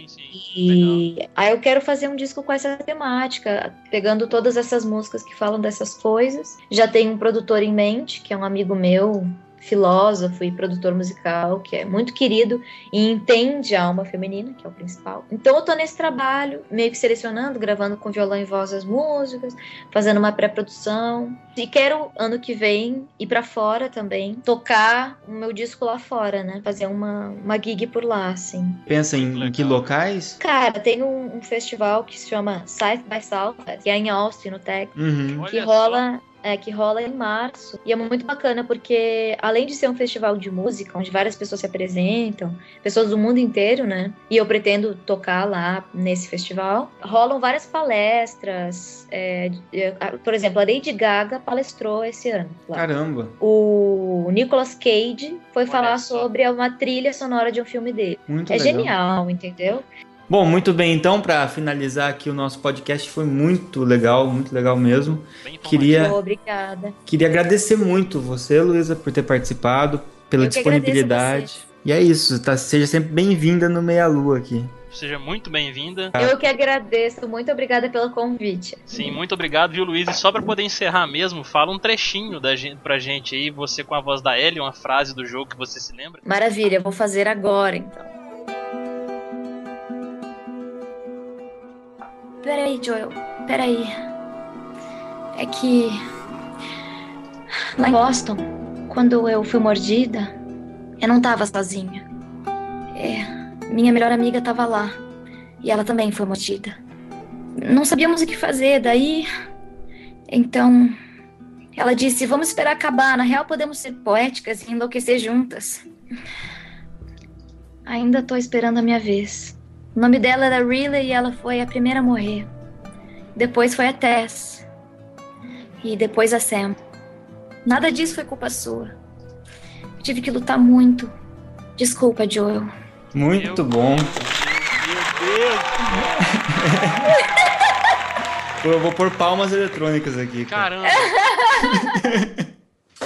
S10: E aí eu quero fazer um disco com essa temática, pegando todas essas músicas que falam dessas coisas. Já tenho um produtor em mente, que é um amigo meu, filósofo e produtor musical, que é muito querido e entende a alma feminina, que é o principal. Então eu tô nesse trabalho, meio que selecionando, gravando com violão e voz as músicas, fazendo uma pré-produção. E quero, ano que vem, ir pra fora também, tocar o meu disco lá fora, né? Fazer uma, uma gig por lá, assim.
S8: Pensa em, em que locais?
S10: Cara, tem um, um festival que se chama South by Southwest, que é em Austin, no Texas,
S8: Uhum.
S10: que rola. É, que rola em março. E é muito bacana porque, além de ser um festival de música, onde várias pessoas se apresentam, pessoas do mundo inteiro, né? E eu pretendo tocar lá nesse festival, rolam várias palestras. é, é, por exemplo, a Lady Gaga palestrou esse ano. lá.
S8: Caramba.
S10: O Nicolas Cage foi falar sobre uma trilha sonora de um filme dele.
S8: Muito
S10: é
S8: legal.
S10: genial, entendeu?
S8: Bom, muito bem, então, para finalizar aqui o nosso podcast, foi muito legal, muito legal mesmo. Queria,
S10: Obrigada.
S8: queria agradecer muito você, Luísa, por ter participado, pela
S10: Eu
S8: disponibilidade. E é isso, tá, seja sempre bem-vinda no Meia Lua aqui.
S9: Seja muito bem-vinda.
S10: Eu que agradeço. Muito obrigada pelo convite.
S9: Sim, muito obrigado, viu, Luiz? E só pra poder encerrar mesmo, fala um trechinho da gente, pra gente aí, você com a voz da Ellie, uma frase do jogo que você se lembra.
S10: Maravilha, vou fazer agora então.
S7: Peraí, Joel. Peraí. É que. Lá em Boston, quando eu fui mordida, eu não tava sozinha. É. Minha melhor amiga tava lá. E ela também foi mordida. Não sabíamos o que fazer, daí. Então. Ela disse: Vamos esperar acabar. Na real, podemos ser poéticas e enlouquecer juntas. Ainda tô esperando a minha vez. O nome dela era Riley e ela foi a primeira a morrer. Depois foi a Tess. e depois a Sam. Nada disso foi culpa sua. Eu tive que lutar muito. Desculpa, Joel.
S8: Muito bom. Pô, Eu vou pôr palmas eletrônicas aqui. cara.
S9: Caramba.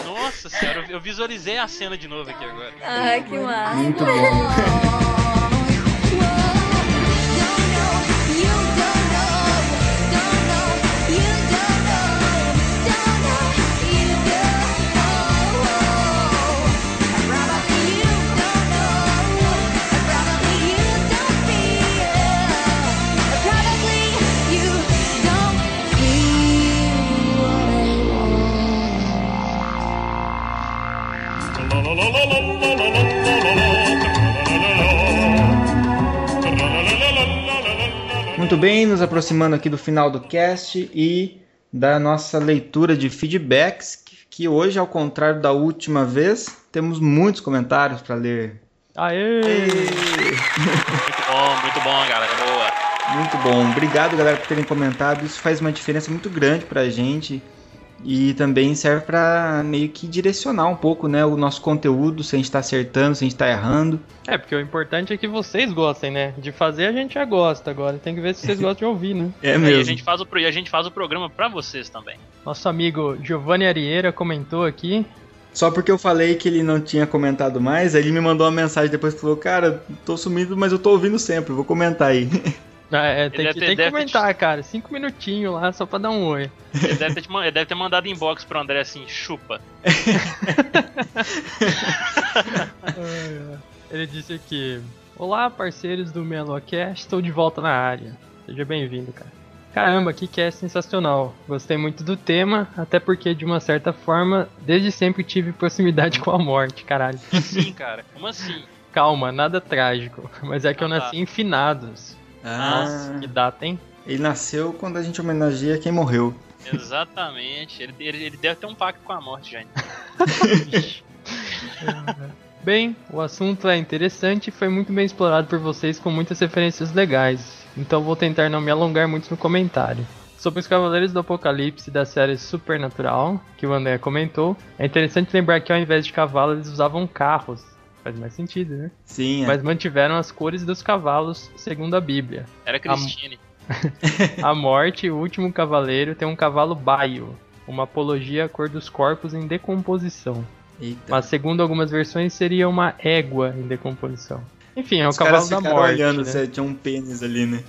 S9: Nossa senhora, eu- eu visualizei a cena de novo aqui agora.
S10: Ai, que massa.
S8: Muito bom. Muito bem, nos aproximando aqui do final do cast e da nossa leitura de feedbacks, que, hoje, ao contrário da última vez, temos muitos comentários para ler.
S14: Aê!
S9: Muito bom, muito bom, galera. Boa.
S8: Muito bom. Obrigado, galera, por terem comentado. Isso faz uma diferença muito grande pra gente. E também serve pra meio que direcionar um pouco, né, o nosso conteúdo, se a gente tá acertando, se a gente tá errando.
S14: É, porque o importante é que vocês gostem, né? De fazer a gente já gosta agora. Tem que ver se vocês gostam de ouvir, né?
S8: É
S9: E a gente faz o, e a gente faz o programa pra vocês também.
S14: Nosso amigo Giovanni Arieira comentou aqui.
S8: Só porque eu falei que ele não tinha comentado mais, aí ele me mandou uma mensagem depois e falou: Cara, tô sumido, mas eu tô ouvindo sempre, vou comentar aí.
S14: É, tem que, tem que comentar, cara. Cinco minutinhos lá só pra dar um oi.
S9: Ele deve ter, te ele deve ter mandado inbox pro André assim, chupa.
S14: Ele disse aqui: Olá, parceiros do MeloCast, estou de volta na área. Seja bem-vindo, cara. Caramba, que cast sensacional. Gostei muito do tema, até porque, de uma certa forma, desde sempre tive proximidade com a morte, caralho.
S9: Sim, cara. Como assim?
S14: Calma, nada trágico. Mas é que eu
S9: Ah, tá.
S14: nasci em finados. Nossa, que data, hein?
S8: Ele nasceu quando a gente homenageia quem morreu.
S9: Exatamente. Ele, ele, ele deve ter um pacto com a morte já.
S14: Bem, o assunto é interessante e foi muito bem explorado por vocês com muitas referências legais, então vou tentar não me alongar muito no comentário. Sobre os Cavaleiros do Apocalipse da série Supernatural, que o André comentou, é interessante lembrar que ao invés de cavalo eles usavam carros. Faz mais sentido, né?
S8: Sim, é.
S14: Mas mantiveram as cores dos cavalos, segundo a Bíblia.
S9: Era Christine.
S14: A morte, o último cavaleiro, tem um cavalo baio, uma apologia à cor dos corpos em decomposição.
S8: Eita.
S14: Mas segundo algumas versões seria uma égua em decomposição. Enfim, é o
S8: Os
S14: cavalo
S8: caras
S14: da
S8: ficaram
S14: morte.
S8: olhando
S14: né?
S8: se tinha um pênis ali, né?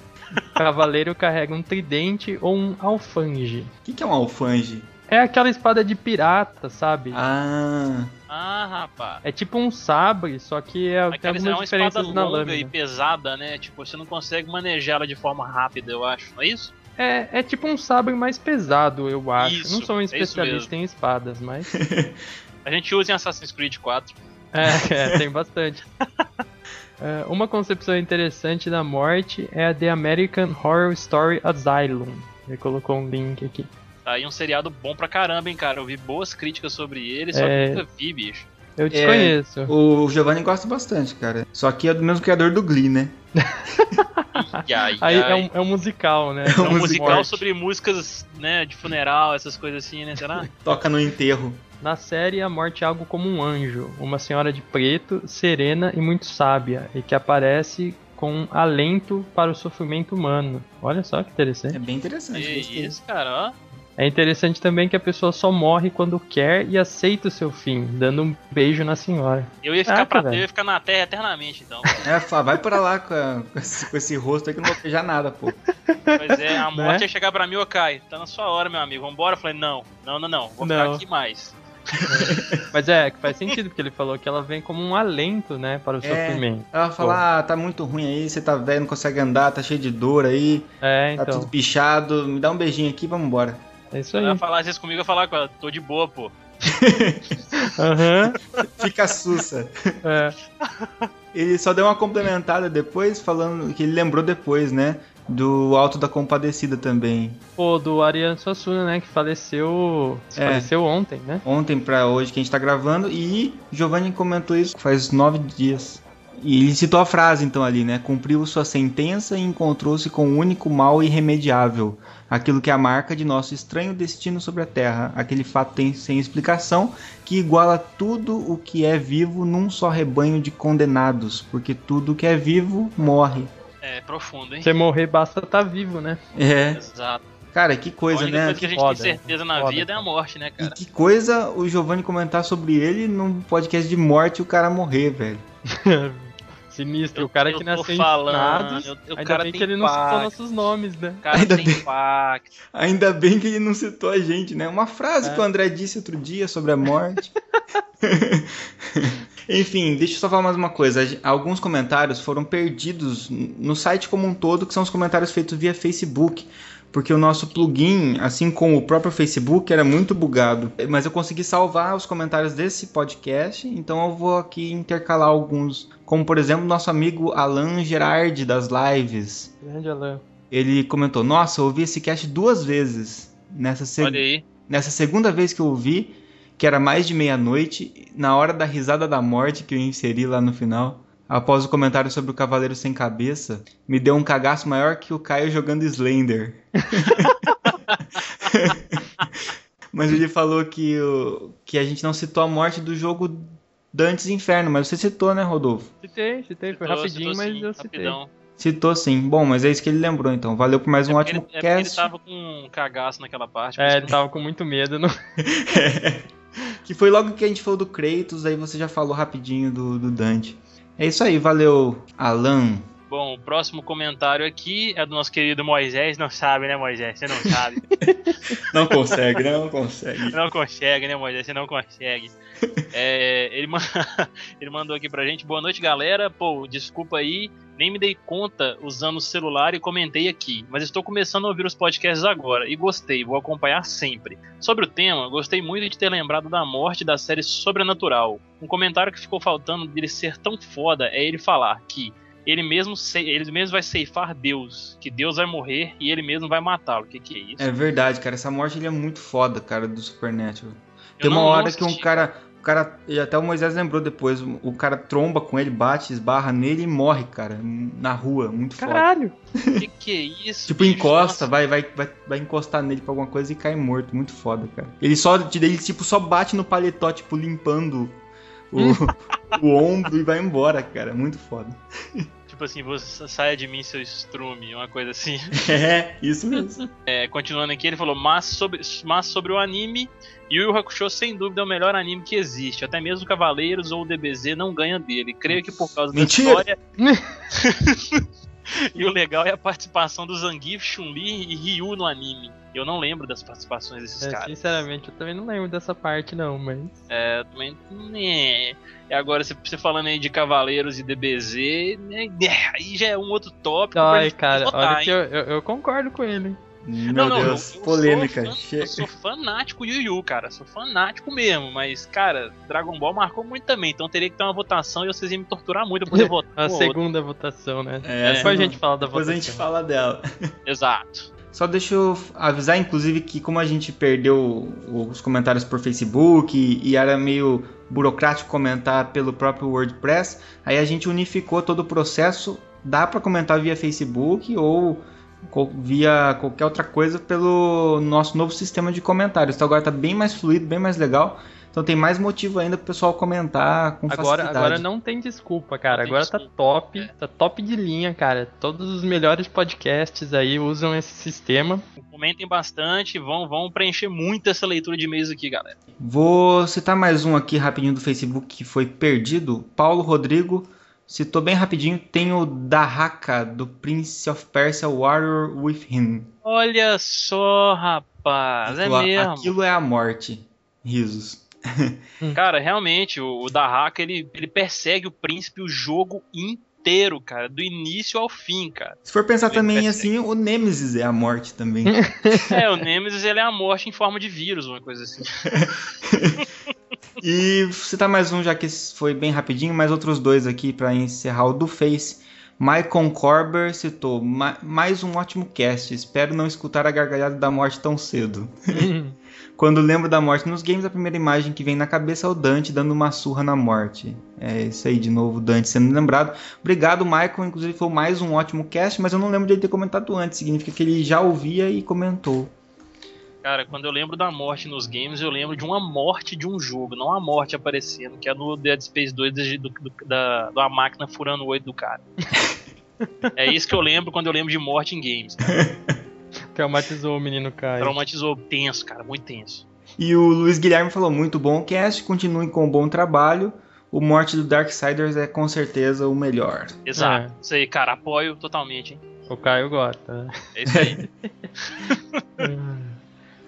S14: O cavaleiro carrega um tridente ou um alfange.
S8: O que, que é um alfange?
S14: É aquela espada de pirata, sabe?
S8: Ah.
S9: Ah, rapaz.
S14: É tipo um sabre, só que é, tem
S9: Aquela é
S14: algumas
S9: uma espada
S14: na
S9: longa e pesada, né? Tipo, você não consegue manejar ela de forma rápida, eu acho. Não é isso?
S14: É, é tipo um sabre mais pesado, eu acho.
S9: Isso,
S14: não sou um
S9: é
S14: especialista
S9: mesmo.
S14: em espadas, mas.
S9: A gente usa em Assassin's Creed 4.
S14: É, é, tem bastante. É, uma concepção interessante da morte é a The American Horror Story Asylum. Ele colocou um link aqui.
S9: Tá aí um seriado bom pra caramba, hein, cara. Eu vi boas críticas sobre ele, só
S14: É.
S9: que nunca vi, bicho.
S14: Eu desconheço.
S8: É, o Giovanni gosta bastante, cara. Só que é do mesmo criador do Glee, né?
S9: E aí,
S14: Aí
S9: ai.
S14: é um, é um musical, né?
S9: É um musical
S14: Morte.
S9: sobre músicas, né, de funeral, essas coisas assim, né? Será?
S8: Toca no enterro.
S14: Na série, a morte é algo como um anjo, uma senhora de preto, serena e muito sábia, e que aparece com um alento para o sofrimento humano. Olha só que interessante.
S8: É bem interessante.
S9: Que isso, cara, ó.
S14: É interessante também que a pessoa só morre quando quer e aceita o seu fim, dando um beijo na senhora.
S9: Eu ia ficar,
S14: Caraca,
S9: pra, eu ia ficar na Terra eternamente, então.
S8: É, fala, vai pra lá com, a- com esse, com esse rosto aí que eu não vou beijar nada, pô.
S9: Pois é, a morte
S14: Né?
S9: ia chegar pra mim, ô Kai, tá na sua hora, meu amigo, vambora. Eu falei, não, não, não, não, vou
S14: Não.
S9: ficar aqui mais.
S14: Mas é, que faz sentido, porque ele falou que ela vem como um alento, né, para o
S8: É,
S14: sofrimento.
S8: ela fala, ah, tá muito ruim aí, você tá velho, não consegue andar, tá cheio de dor aí,
S14: É,
S8: tá
S14: então.
S8: tudo pichado, me dá um beijinho aqui, vamos embora.
S14: É isso
S9: Ela
S14: aí.
S9: ia falar isso comigo, eu ia falar com ela, tô de boa, pô.
S14: Aham.
S8: Fica sussa.
S14: É.
S8: Ele só deu uma complementada depois, falando que ele lembrou depois, né? Do Alto da Compadecida também.
S14: Pô, do Ariano Suassuna, né, que faleceu.
S8: É.
S14: Faleceu ontem, né?
S8: Ontem pra hoje que a gente tá gravando. E Giovanni comentou isso faz nove dias. E ele citou a frase então ali, né? Cumpriu sua sentença e encontrou-se com o único mal irremediável, aquilo que é a marca de nosso estranho destino sobre a Terra, aquele fato tem, sem explicação que iguala tudo o que é vivo num só rebanho de condenados, porque tudo que é vivo morre.
S9: É profundo, hein?
S14: Você morrer basta estar tá vivo, né?
S8: É.
S9: Exato.
S8: Cara, que coisa,
S9: a única
S8: né?
S9: coisa que a gente
S14: Foda,
S9: tem certeza na
S14: foda,
S9: vida é a morte, né, cara?
S8: Que coisa o Giovanni comentar sobre ele num podcast de morte e o cara morrer, velho.
S14: Sinistro, o cara
S9: eu
S14: que
S9: tô
S14: nasceu
S9: falando, eu- o
S14: ainda
S9: cara
S14: bem
S9: tem
S14: que ele não citou nossos nomes, né?
S9: O cara
S8: Ainda
S9: tem
S8: bem.
S9: impacto.
S8: Ainda bem que ele não citou a gente, né? Uma frase
S14: É.
S8: que o André disse outro dia sobre a morte. Enfim, deixa eu só falar mais uma coisa. Alguns comentários foram perdidos no site como um todo, que são os comentários feitos via Facebook. Porque o nosso plugin, assim como o próprio Facebook, era muito bugado. Mas eu consegui salvar os comentários desse podcast, então eu vou aqui intercalar alguns. Como, por exemplo, nosso amigo Alan Gerard, das lives.
S14: Grande Alan.
S8: Ele comentou: Nossa, eu ouvi esse cast duas vezes. Nessa, se-
S9: Olha aí.
S8: Nessa segunda vez que eu ouvi, que era mais de meia-noite, na hora da risada da morte que eu inseri lá no final, após o comentário sobre o Cavaleiro Sem Cabeça, me deu um cagaço maior que o Caio jogando Slender. Mas ele falou que, o, que a gente não citou a morte do jogo Dantes Inferno, mas você citou, né, Rodolfo?
S14: Citei, citei, foi
S9: Citou,
S14: rapidinho,
S9: citou
S14: mas
S9: sim,
S14: eu citei.
S9: rapidão.
S8: Citou sim. Bom, mas é isso que ele lembrou, então. Valeu por mais um
S9: É porque
S8: ótimo
S9: ele, é porque ele
S8: cast.
S9: tava com um cagaço naquela parte.
S14: É, ele tava com muito medo. Não...
S8: Que foi logo que a gente falou do Kratos, aí você já falou rapidinho do, do Dante. É isso aí, valeu, Alan.
S9: Bom, o próximo comentário aqui é do nosso querido Moisés. Não sabe, né, Moisés? Você não sabe.
S8: Não consegue, né? Não consegue.
S9: não consegue, né, Moisés? Você não consegue. É, ele, ele mandou aqui pra gente. Boa noite, galera. Pô, desculpa aí. Nem me dei conta usando o celular e comentei aqui. Mas estou começando a ouvir os podcasts agora e gostei, vou acompanhar sempre. Sobre o tema, gostei muito de ter lembrado da morte da série Sobrenatural. Um comentário que ficou faltando dele ser tão foda é ele falar que ele mesmo, ele mesmo vai ceifar Deus, que Deus vai morrer e ele mesmo vai matá-lo. O que, que é isso?
S8: É verdade, cara. Essa morte ele é muito foda, cara, do Supernatural.
S9: Eu
S8: Tem uma hora que um cara. O cara. E até o Moisés lembrou depois. O cara tromba com ele, bate, esbarra nele e morre, cara. Na rua. Muito foda.
S14: Caralho!
S9: Que que é isso?
S8: Tipo,
S9: bicho?
S8: encosta, vai, vai, vai, vai encostar nele pra alguma coisa e cai morto. Muito foda, cara. Ele só, ele, tipo, só bate no paletó, tipo, limpando o, o ombro e vai embora, cara. Muito foda.
S9: Tipo assim, você saia de mim, seu estrume, uma coisa assim.
S8: É, isso mesmo.
S9: É, continuando aqui, ele falou, mas sobre, mas sobre o anime, Yu Yu Hakusho sem dúvida é o melhor anime que existe. Até mesmo Cavaleiros ou o DBZ não ganha dele. Creio que por causa
S8: Mentira!
S9: da história. e o legal é a participação do Zangief, Chun-Li e Ryu no anime. Eu não lembro das participações desses
S14: É,
S9: caras.
S14: sinceramente, eu também não lembro dessa parte, não, mas.
S9: É, também. Né. E agora, você, falando aí de Cavaleiros e DBZ, né, aí já é um outro tópico.
S14: Ai, cara,
S9: votar,
S14: olha eu, eu, eu concordo com ele.
S8: Meu
S9: Não, não,
S8: Deus,
S9: eu- eu
S8: polêmica.
S9: sou fã-. Eu sou fanático Yu Yu, cara. Sou fanático mesmo. Mas, cara, Dragon Ball marcou muito também. Então teria que ter uma votação e vocês iam me torturar muito pra poder votar.
S14: A
S9: ou outro.
S14: segunda votação, né?
S8: É,
S14: Depois a gente fala da
S8: Depois
S14: votação.
S8: a gente fala dela.
S9: Exato.
S8: Só deixa eu avisar, inclusive, que como a gente perdeu os comentários por Facebook e, e era meio burocrático comentar pelo próprio WordPress, aí a gente unificou todo o processo. Dá para comentar via Facebook ou via qualquer outra coisa pelo nosso novo sistema de comentários. Então agora tá bem mais fluido, bem mais legal. Então tem mais motivo ainda pro pessoal comentar com
S14: Agora,
S8: facilidade.
S14: agora não tem desculpa, cara.
S9: Tem
S14: agora tá
S9: desculpa.
S14: top, tá top de linha, cara. Todos os melhores podcasts aí usam esse sistema.
S9: Comentem bastante. Vão, vão preencher muito essa leitura de e-mails aqui, galera.
S8: Vou citar mais um aqui rapidinho do Facebook que foi perdido. Paulo Rodrigo citou bem rapidinho. Tem o Dahaka do Prince of Persia Warrior Within.
S9: Olha só, rapaz. É
S8: Aquilo-
S9: mesmo.
S8: Aquilo é a morte. Risos.
S9: Cara, realmente, o, o Dahaka, ele, ele persegue o príncipe o jogo inteiro, cara. Do início ao fim, cara.
S8: Se for pensar
S9: Ele
S8: também
S9: persegue.
S8: assim, o Nemesis é a morte também.
S9: É, o Nemesis, ele é a morte em forma de vírus, uma coisa assim.
S8: e citar mais um, já que foi bem rapidinho, mais outros dois aqui para encerrar o do Face. Michael Corber citou "Ma- mais um ótimo cast. Espero não escutar a gargalhada da morte tão cedo. Quando lembro da morte nos games, a primeira imagem que vem na cabeça é o Dante dando uma surra na morte. É isso aí, de novo, Dante sendo lembrado. Obrigado, Michael. Inclusive, foi mais um ótimo cast, mas eu não lembro de ele ter comentado antes. Significa que ele já ouvia e comentou.
S9: Cara, quando eu lembro da morte nos games, eu lembro de uma morte de um jogo, não a morte aparecendo, que é no Dead Space 2 do, do, da, da máquina furando o olho do cara. é isso que eu lembro quando eu lembro de morte em games. Cara.
S14: Traumatizou o menino Caio.
S9: Traumatizou, tenso, cara, muito tenso.
S8: E o Luiz Guilherme falou: muito bom cast, continuem com o um bom trabalho. O Morte do Darksiders é com certeza o melhor.
S9: Exato. É. Isso aí, cara, apoio totalmente, hein?
S14: O Caio gosta. Né?
S9: É isso aí.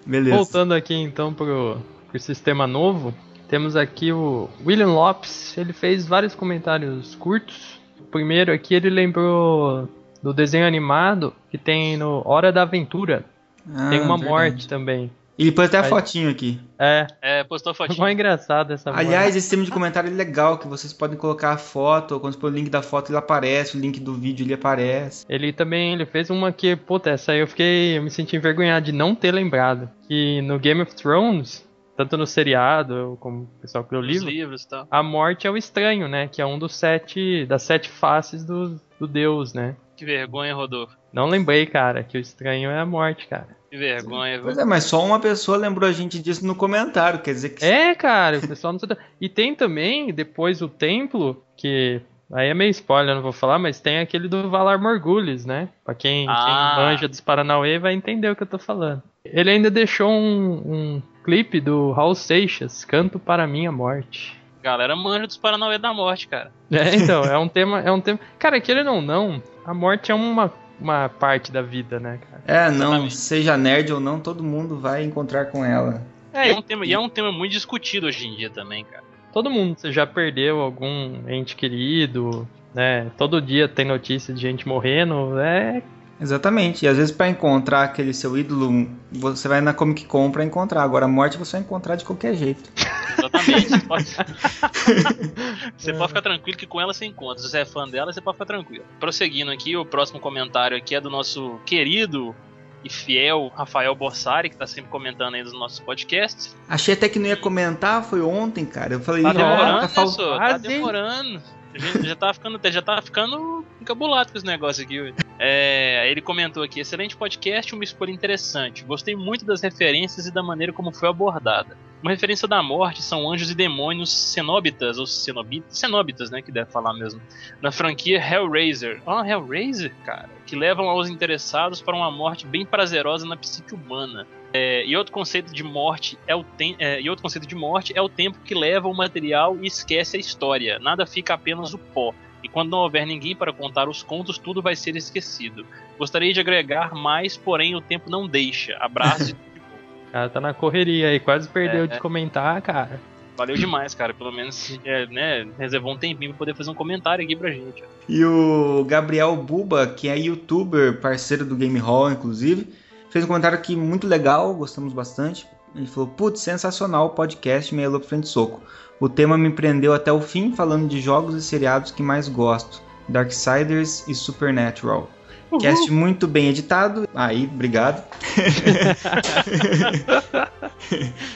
S8: Beleza.
S14: Voltando aqui então pro, pro sistema novo, temos aqui o William Lopes. Ele fez vários comentários curtos. O primeiro aqui ele lembrou do desenho animado que tem no Hora da Aventura. Ah, tem uma verdade. morte também.
S8: Ele pôs até a Aí, fotinho aqui.
S14: É.
S9: É, postou a fotinho.
S14: Ficou engraçado essa
S8: Aliás, morte. esse sistema de comentário é legal, que vocês podem colocar a foto, quando você põe o link da foto ele aparece, o link do vídeo ele aparece.
S14: Ele também ele fez uma que, puta, essa aí eu fiquei, eu me senti envergonhado de não ter lembrado. Que no Game of Thrones, tanto no seriado como o pessoal que leu o livro,
S9: livros, tá.
S14: a morte é o estranho, né? Que é um dos sete, das sete faces do, do deus, né?
S9: Que vergonha, Rodolfo.
S14: Não lembrei, cara, que o estranho é a morte, cara.
S9: Que vergonha,
S8: Pois é, mas só uma pessoa lembrou a gente disso no comentário, quer dizer que.
S14: É, cara, o pessoal não E tem também, depois, o templo, que. Aí é meio spoiler, não vou falar, mas tem aquele do Valar Morgulhos, né? Pra quem, ah. quem manja dos Paranauê vai entender o que eu tô falando. Ele ainda deixou um, um clipe do Raul Seixas, Canto para Minha Morte.
S9: Galera manja dos Paranauê da morte, cara.
S14: É, então, é um tema. É um tema. Cara, querendo ou não, a morte é uma, uma parte da vida, né, cara?
S8: É, não, Exatamente. seja nerd ou não, todo mundo vai encontrar com ela.
S9: É, e é um tema, e é um tema muito discutido hoje em dia também, cara.
S14: Todo mundo você já perdeu algum ente querido, né? Todo dia tem notícia de gente morrendo, é
S8: Exatamente. E às vezes para encontrar aquele seu ídolo, você vai na Comic Con pra encontrar. Agora a morte você vai encontrar de qualquer jeito.
S9: Exatamente. Você pode... você pode ficar tranquilo que com ela você encontra. Se você é fã dela, você pode ficar tranquilo. Prosseguindo aqui, o próximo comentário aqui é do nosso querido e fiel Rafael Bossari, que tá sempre comentando aí nos nossos podcasts.
S8: Achei até que não ia comentar, foi ontem, cara. Eu falei,
S9: tá demorando, tá, fal... tá demorando. Já, já tá ficando, já tá ficando encabulado com esse negócio aqui. É, ele comentou aqui: excelente podcast, uma escolha interessante. Gostei muito das referências e da maneira como foi abordada. Uma referência da morte são anjos e demônios cenóbitas, ou cenobitas, cenóbitas, né? Que deve falar mesmo. Na franquia Hellraiser. Ah, Hellraiser, cara. Que levam aos interessados para uma morte bem prazerosa na psique humana. É, e outro conceito de morte é o tem, é, e outro conceito de morte é o tempo que leva o material e esquece a história. Nada fica apenas o pó. E quando não houver ninguém para contar os contos, tudo vai ser esquecido. Gostaria de agregar mais, porém o tempo não deixa. Abraço.
S14: o cara tá na correria aí, quase perdeu é, de comentar, cara.
S9: Valeu demais, cara. Pelo menos é, né, reservou um tempinho pra poder fazer um comentário aqui pra gente.
S8: E o Gabriel Buba, que é youtuber, parceiro do Game Hall, inclusive, fez um comentário aqui muito legal, gostamos bastante. Ele falou: Putz, sensacional o podcast Meia Lua Frente Soco. O tema me prendeu até o fim, falando de jogos e seriados que mais gosto: Darksiders e Supernatural. Uhum. Cast muito bem editado. Aí, obrigado.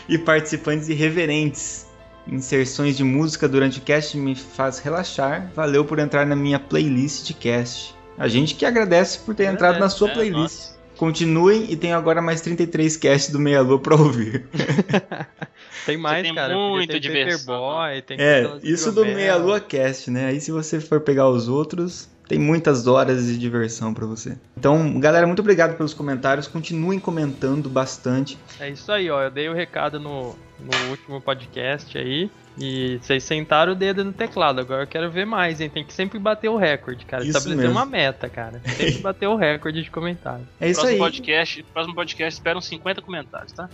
S8: e participantes irreverentes. Inserções de música durante o cast me faz relaxar. Valeu por entrar na minha playlist de cast. A gente que agradece por ter entrado na sua é, playlist. Continuem e tenho agora mais 33 casts do Meia Lua pra ouvir.
S14: tem mais,
S9: tem
S14: cara.
S9: Muito
S14: tem
S9: diversão.
S14: Paperboy, tem
S8: É, isso do Meia Lua Cast, né? Aí se você for pegar os outros, tem muitas horas de diversão para você. Então, galera, muito obrigado pelos comentários. Continuem comentando bastante.
S14: É isso aí, ó. Eu dei o recado no, no último podcast aí. E vocês sentaram o dedo no teclado. Agora eu quero ver mais, hein? Tem que sempre bater o recorde, cara. Isso Estabelecer mesmo. uma meta, cara. Tem que bater o recorde de comentários.
S8: É isso
S9: próximo
S8: aí.
S9: Podcast, próximo podcast, esperam 50 comentários, tá?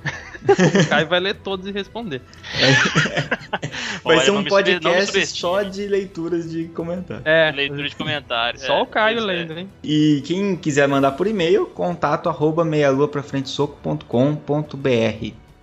S14: o Caio vai ler todos e responder.
S8: É. Vai Olha, ser um podcast só de leituras de comentários.
S9: É. Leitura de comentários.
S14: Só
S9: é,
S14: o Caio lendo, hein?
S8: E quem quiser mandar por e-mail, contato arroba meialua pra frente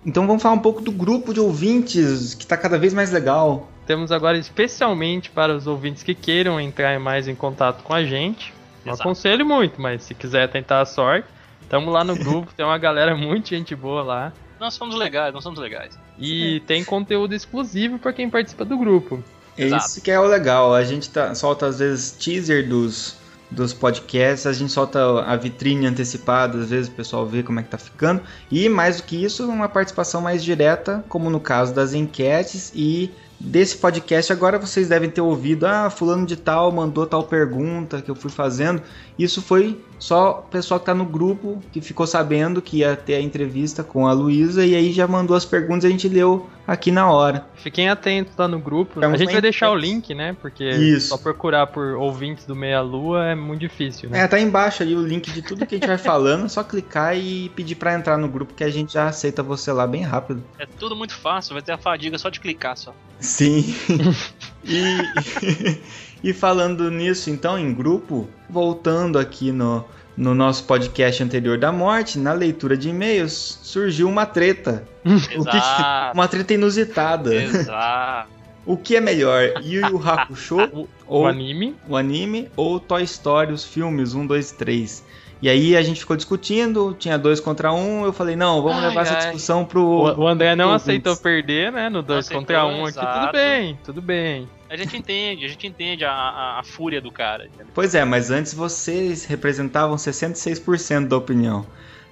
S8: então vamos falar um pouco do grupo de ouvintes que está cada vez mais legal.
S14: Temos agora especialmente para os ouvintes que queiram entrar mais em contato com a gente. Não Exato. aconselho muito, mas se quiser tentar a sorte, estamos lá no grupo, tem uma galera muito gente boa lá.
S9: Nós somos legais, nós somos legais.
S14: E tem conteúdo exclusivo para quem participa do grupo.
S8: Esse que é o legal. A gente tá, solta às vezes teaser dos, dos podcasts, a gente solta a vitrine antecipada, às vezes o pessoal vê como é que tá ficando. E mais do que isso, uma participação mais direta, como no caso das enquetes e desse podcast. Agora vocês devem ter ouvido, ah, fulano de tal mandou tal pergunta que eu fui fazendo. Isso foi só o pessoal que tá no grupo que ficou sabendo que ia ter a entrevista com a Luísa e aí já mandou as perguntas e a gente leu aqui na hora.
S14: Fiquem atentos lá no grupo.
S8: Estamos
S14: a gente vai deixar o link, né? Porque
S8: Isso.
S14: só procurar por ouvintes do Meia Lua é muito difícil, né?
S8: É, tá embaixo ali o link de tudo que a gente vai falando, é só clicar e pedir pra entrar no grupo que a gente já aceita você lá bem rápido.
S9: É tudo muito fácil, vai ter a fadiga só de clicar só.
S8: Sim. e, e falando nisso, então, em grupo, voltando aqui no, no nosso podcast anterior da morte, na leitura de e-mails, surgiu uma treta. O que que-
S9: Exato.
S8: uma treta inusitada.
S9: Exato.
S8: O que é melhor, Yu Yu Hakusho ou
S14: o anime?
S8: o anime ou Toy Story, os filmes 1, 2, 3? E aí a gente ficou discutindo, tinha dois contra um, eu falei, não, vamos
S14: Ai,
S8: levar essa
S14: ai.
S8: discussão pro...
S14: O, o André não aceitou perder, né? No 2
S9: aceitou,
S14: contra 1 um aqui. Tudo
S9: exato.
S14: bem, tudo bem.
S9: A gente entende, a gente entende a, a, a fúria do cara. entendeu?
S8: Pois é, mas antes vocês representavam 66% da opinião.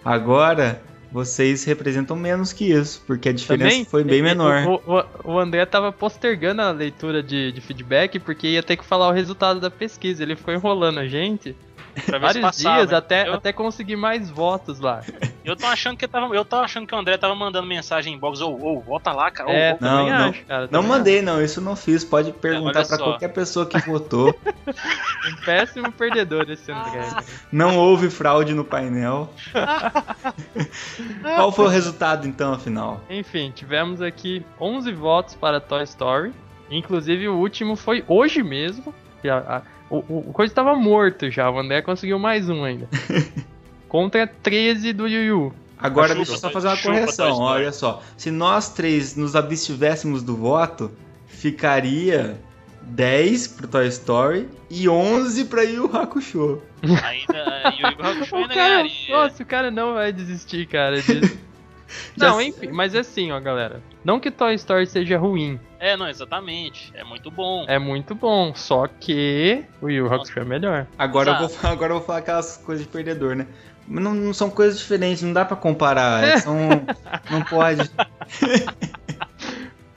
S8: Agora vocês representam menos que isso, porque a diferença
S14: Também
S8: foi bem
S14: e-
S8: menor.
S14: O, o- o André tava postergando a leitura de, de feedback porque ia ter que falar o resultado da pesquisa. Ele ficou enrolando a gente vários
S9: passava,
S14: dias até,
S9: eu-
S14: até conseguir mais votos lá.
S9: Eu tô achando que tava, eu tô achando que o André tava mandando mensagem em box, ou, ou, volta lá, cara.
S14: É,
S9: volta
S8: Não, não,
S14: acho, cara.
S8: não mandei não, isso não fiz. Pode perguntar pra
S9: só.
S8: qualquer pessoa que votou.
S14: Um péssimo perdedor esse André.
S8: Não houve fraude no painel. Qual foi o resultado então, afinal?
S14: Enfim, tivemos aqui 11 votos para Toy Story. Inclusive, o último foi hoje mesmo. que a- a- o, o, o coisa estava morto já. O André conseguiu mais um ainda. Contra 13 do Yu Yu.
S8: Agora
S9: Chupa,
S8: deixa eu só fazer uma
S9: chupa,
S8: correção. Olha só, se nós três nos abstivéssemos do voto, ficaria 10 pro Toy Story e 11 pra Yu Yu Hakusho.
S9: Ainda, o Igor Hakusho
S14: O
S9: ainda
S14: cara,
S9: ganharia.
S14: nossa, o cara não vai desistir, cara. disso. não, enfim, mas assim, ó, galera. Não que Toy Story seja ruim.
S9: É, não, exatamente. É muito bom.
S14: É muito bom. Só que o Yu Hakusho é melhor.
S8: Agora eu, vou, agora eu vou falar aquelas coisas de perdedor, né? Mas não, não são coisas diferentes, não dá pra comparar. é, São, não pode.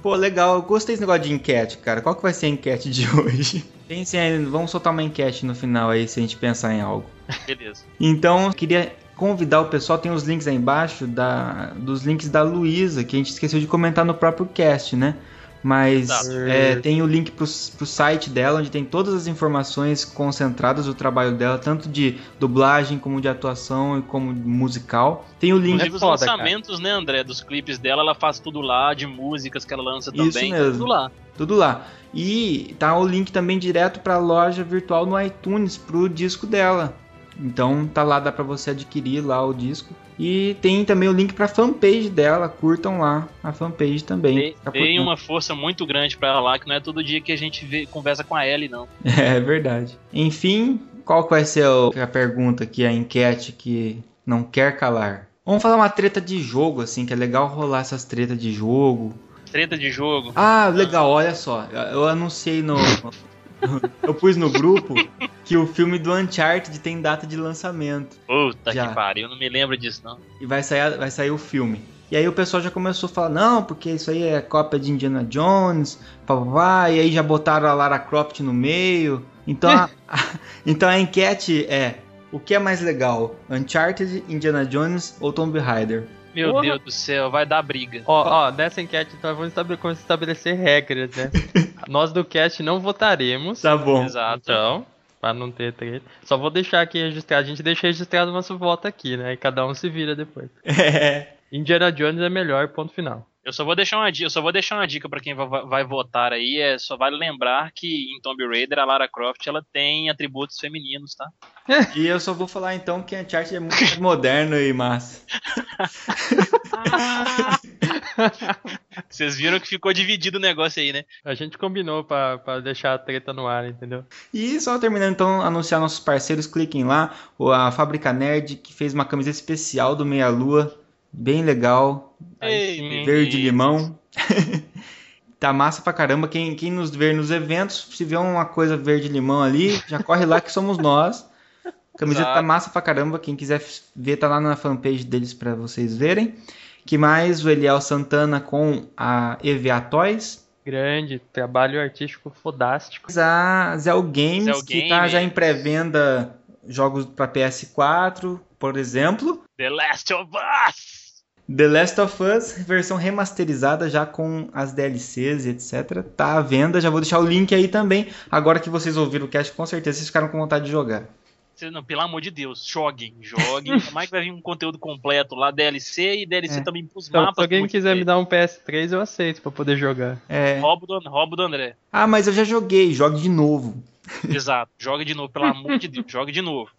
S8: Pô, legal, eu gostei desse negócio de enquete, cara. Qual que vai ser a enquete de hoje? Pensem aí, vamos soltar uma enquete no final aí, se a gente pensar em algo.
S9: Beleza.
S8: Então, eu queria convidar o pessoal, tem os links aí embaixo da, dos links da Luísa, que a gente esqueceu de comentar no próprio cast, né? Mas
S9: Exato.
S8: é, tem o link pro, pro site dela, onde tem todas as informações concentradas do trabalho dela, tanto de dublagem, como de atuação e como musical. Tem o link.
S9: Inclusive os
S14: foda,
S9: lançamentos, né, André, dos clipes dela, ela faz tudo lá, de músicas que ela lança
S8: Isso
S9: também, tá
S8: mesmo.
S9: tudo lá.
S8: Tudo lá. E tá o link também direto para a loja virtual no iTunes pro disco dela. Então tá lá, dá para você adquirir lá o disco. E tem também o link pra fanpage dela, curtam lá a fanpage também. Dentro.
S9: uma força muito grande pra ela lá, que não é todo dia que a gente vê, conversa com a Ellie, não.
S8: É verdade. Enfim, qual vai ser a pergunta aqui, a enquete que não quer calar? Vamos falar uma treta de jogo, assim, que é legal rolar essas tretas de jogo.
S9: Treta de jogo.
S8: Ah, legal, olha só. Eu anunciei no. Eu pus no grupo que o filme do Uncharted tem data de lançamento.
S9: Puta
S8: Já.
S9: que pariu, eu não me lembro disso, não.
S8: E vai sair, vai sair o filme. E aí o pessoal já começou a falar, não, porque isso aí é cópia de Indiana Jones, papapá, e aí já botaram a Lara Croft no meio. Então a, então a enquete é, o que é mais legal? Uncharted, Indiana Jones ou Tomb Raider?
S9: Meu
S14: Porra.
S9: Deus do céu, vai dar briga.
S14: Ó, ó, nessa enquete então vamos estabelecer regras, né? Nós do cast não votaremos.
S8: Tá bom.
S9: Exato.
S14: Então, pra não ter treta. Só vou deixar aqui registrado. A gente deixa registrado o nosso voto aqui, né? E cada um se vira depois.
S8: É.
S14: Indiana Jones é melhor, ponto final.
S9: Eu só vou deixar uma dica, eu só vou deixar uma dica para quem vai, vai votar aí, é só vale lembrar que em Tomb Raider a Lara Croft ela tem atributos femininos, tá?
S8: E eu só vou falar então que Uncharted é muito mais moderno e massa.
S9: Vocês viram que ficou dividido o negócio aí, né?
S14: A gente combinou pra, pra deixar a treta no ar, entendeu?
S8: E só terminando então, anunciar nossos parceiros, cliquem lá, o- a Fábrica Nerd, que fez uma camiseta especial do Meia Lua, Bem legal.
S9: Ei,
S8: Verde limão. tá massa pra caramba. Quem, quem nos ver nos eventos, se vê uma coisa verde limão ali, já corre lá que somos nós. Camiseta tá
S9: Exato.
S8: massa pra caramba. Quem quiser ver, tá lá na fanpage deles pra vocês verem. Que mais? O Eliel Santana com a EVA Toys.
S14: Grande, trabalho artístico fodástico.
S8: A Zell Games,
S9: Zell
S8: que tá já em pré-venda jogos pra PS4, por exemplo.
S9: The Last of Us!
S8: The Last of Us, versão remasterizada já com as DLCs e etc. Tá à venda, já vou deixar o link aí também. Agora que vocês ouviram o cast, com certeza vocês ficaram com vontade de jogar.
S9: Não, pelo amor de Deus, joguem, joguem. Como é que vai vir um conteúdo completo lá, DLC e DLC
S8: É.
S9: também pros
S14: Então, se
S9: mapas.
S14: alguém
S9: do
S14: quiser me dar um PS3, eu aceito pra poder jogar.
S8: É.
S9: Roubo do, roubo do André.
S8: Ah, mas eu já joguei, jogue de novo.
S9: Exato. Joga de novo, pelo amor de Deus, joga de novo.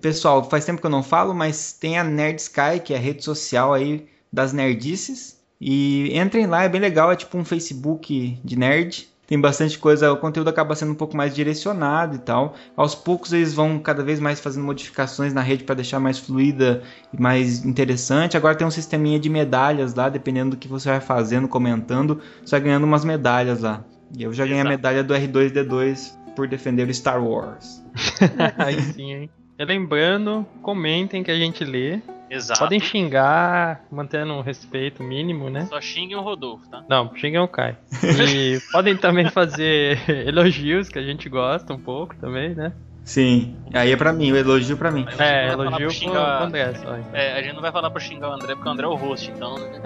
S8: Pessoal, faz tempo que eu não falo, mas tem a Nerd Sky, que é a rede social aí das nerdices. E entrem lá, é bem legal, é tipo um Facebook de nerd. Tem bastante coisa, o conteúdo acaba sendo um pouco mais direcionado e tal. Aos poucos eles vão cada vez mais fazendo modificações na rede para deixar mais fluida e mais interessante. Agora tem um sisteminha de medalhas lá, dependendo do que você vai fazendo, comentando, você vai ganhando umas medalhas lá. E eu já ganhei a medalha do R2D2 por defender o Star Wars.
S14: Aí sim, hein? Lembrando, comentem que a gente lê.
S9: Exato.
S14: Podem xingar, mantendo um respeito mínimo, né?
S9: Só xinguem o Rodolfo, tá?
S14: Não, xinguem o Kai. E podem também fazer elogios, que a gente gosta um pouco também, né?
S8: Sim, aí é pra mim, o elogio pra mim.
S14: É, elogio
S9: pra
S14: pro,
S9: xingar-
S14: pro André só. então.
S9: É, a gente não vai falar pra xingar o André, porque o André é o host, então.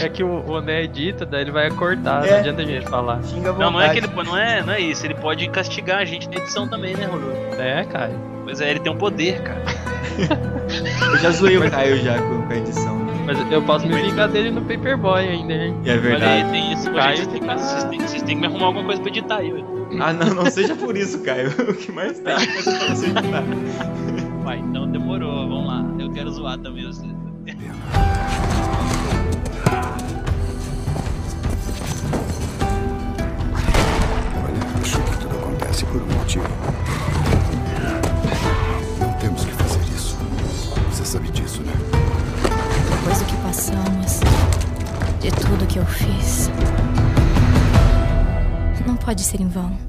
S14: É, é que o, o André edita, daí ele vai cortar,
S8: É.
S14: não adianta a gente falar.
S8: Xinga
S9: Não, não é que ele não é, não é isso. Ele pode castigar a gente na edição também, né, Rodolfo?
S14: É, Kai.
S9: Pois é, ele tem um poder, cara.
S8: Eu já zoei o Caio já com com a edição. né?
S14: Mas eu posso me vingar dele no Paperboy ainda, hein?
S8: É
S9: Olha aí,
S8: verdade.
S9: tem isso.
S14: Caio
S9: Vocês têm, que, me arrumar alguma coisa pra editar aí, ué.
S8: Ah, não, não seja por isso, Caio. O que mais tem é coisa pra você editar.
S9: Vai, então demorou, vamos lá. Eu quero zoar também vocês.
S3: Olha, acho que tudo acontece por um motivo. Não temos que fazer isso. Você sabe disso, né?
S13: Depois do que passamos, de tudo que eu fiz, não pode ser em vão.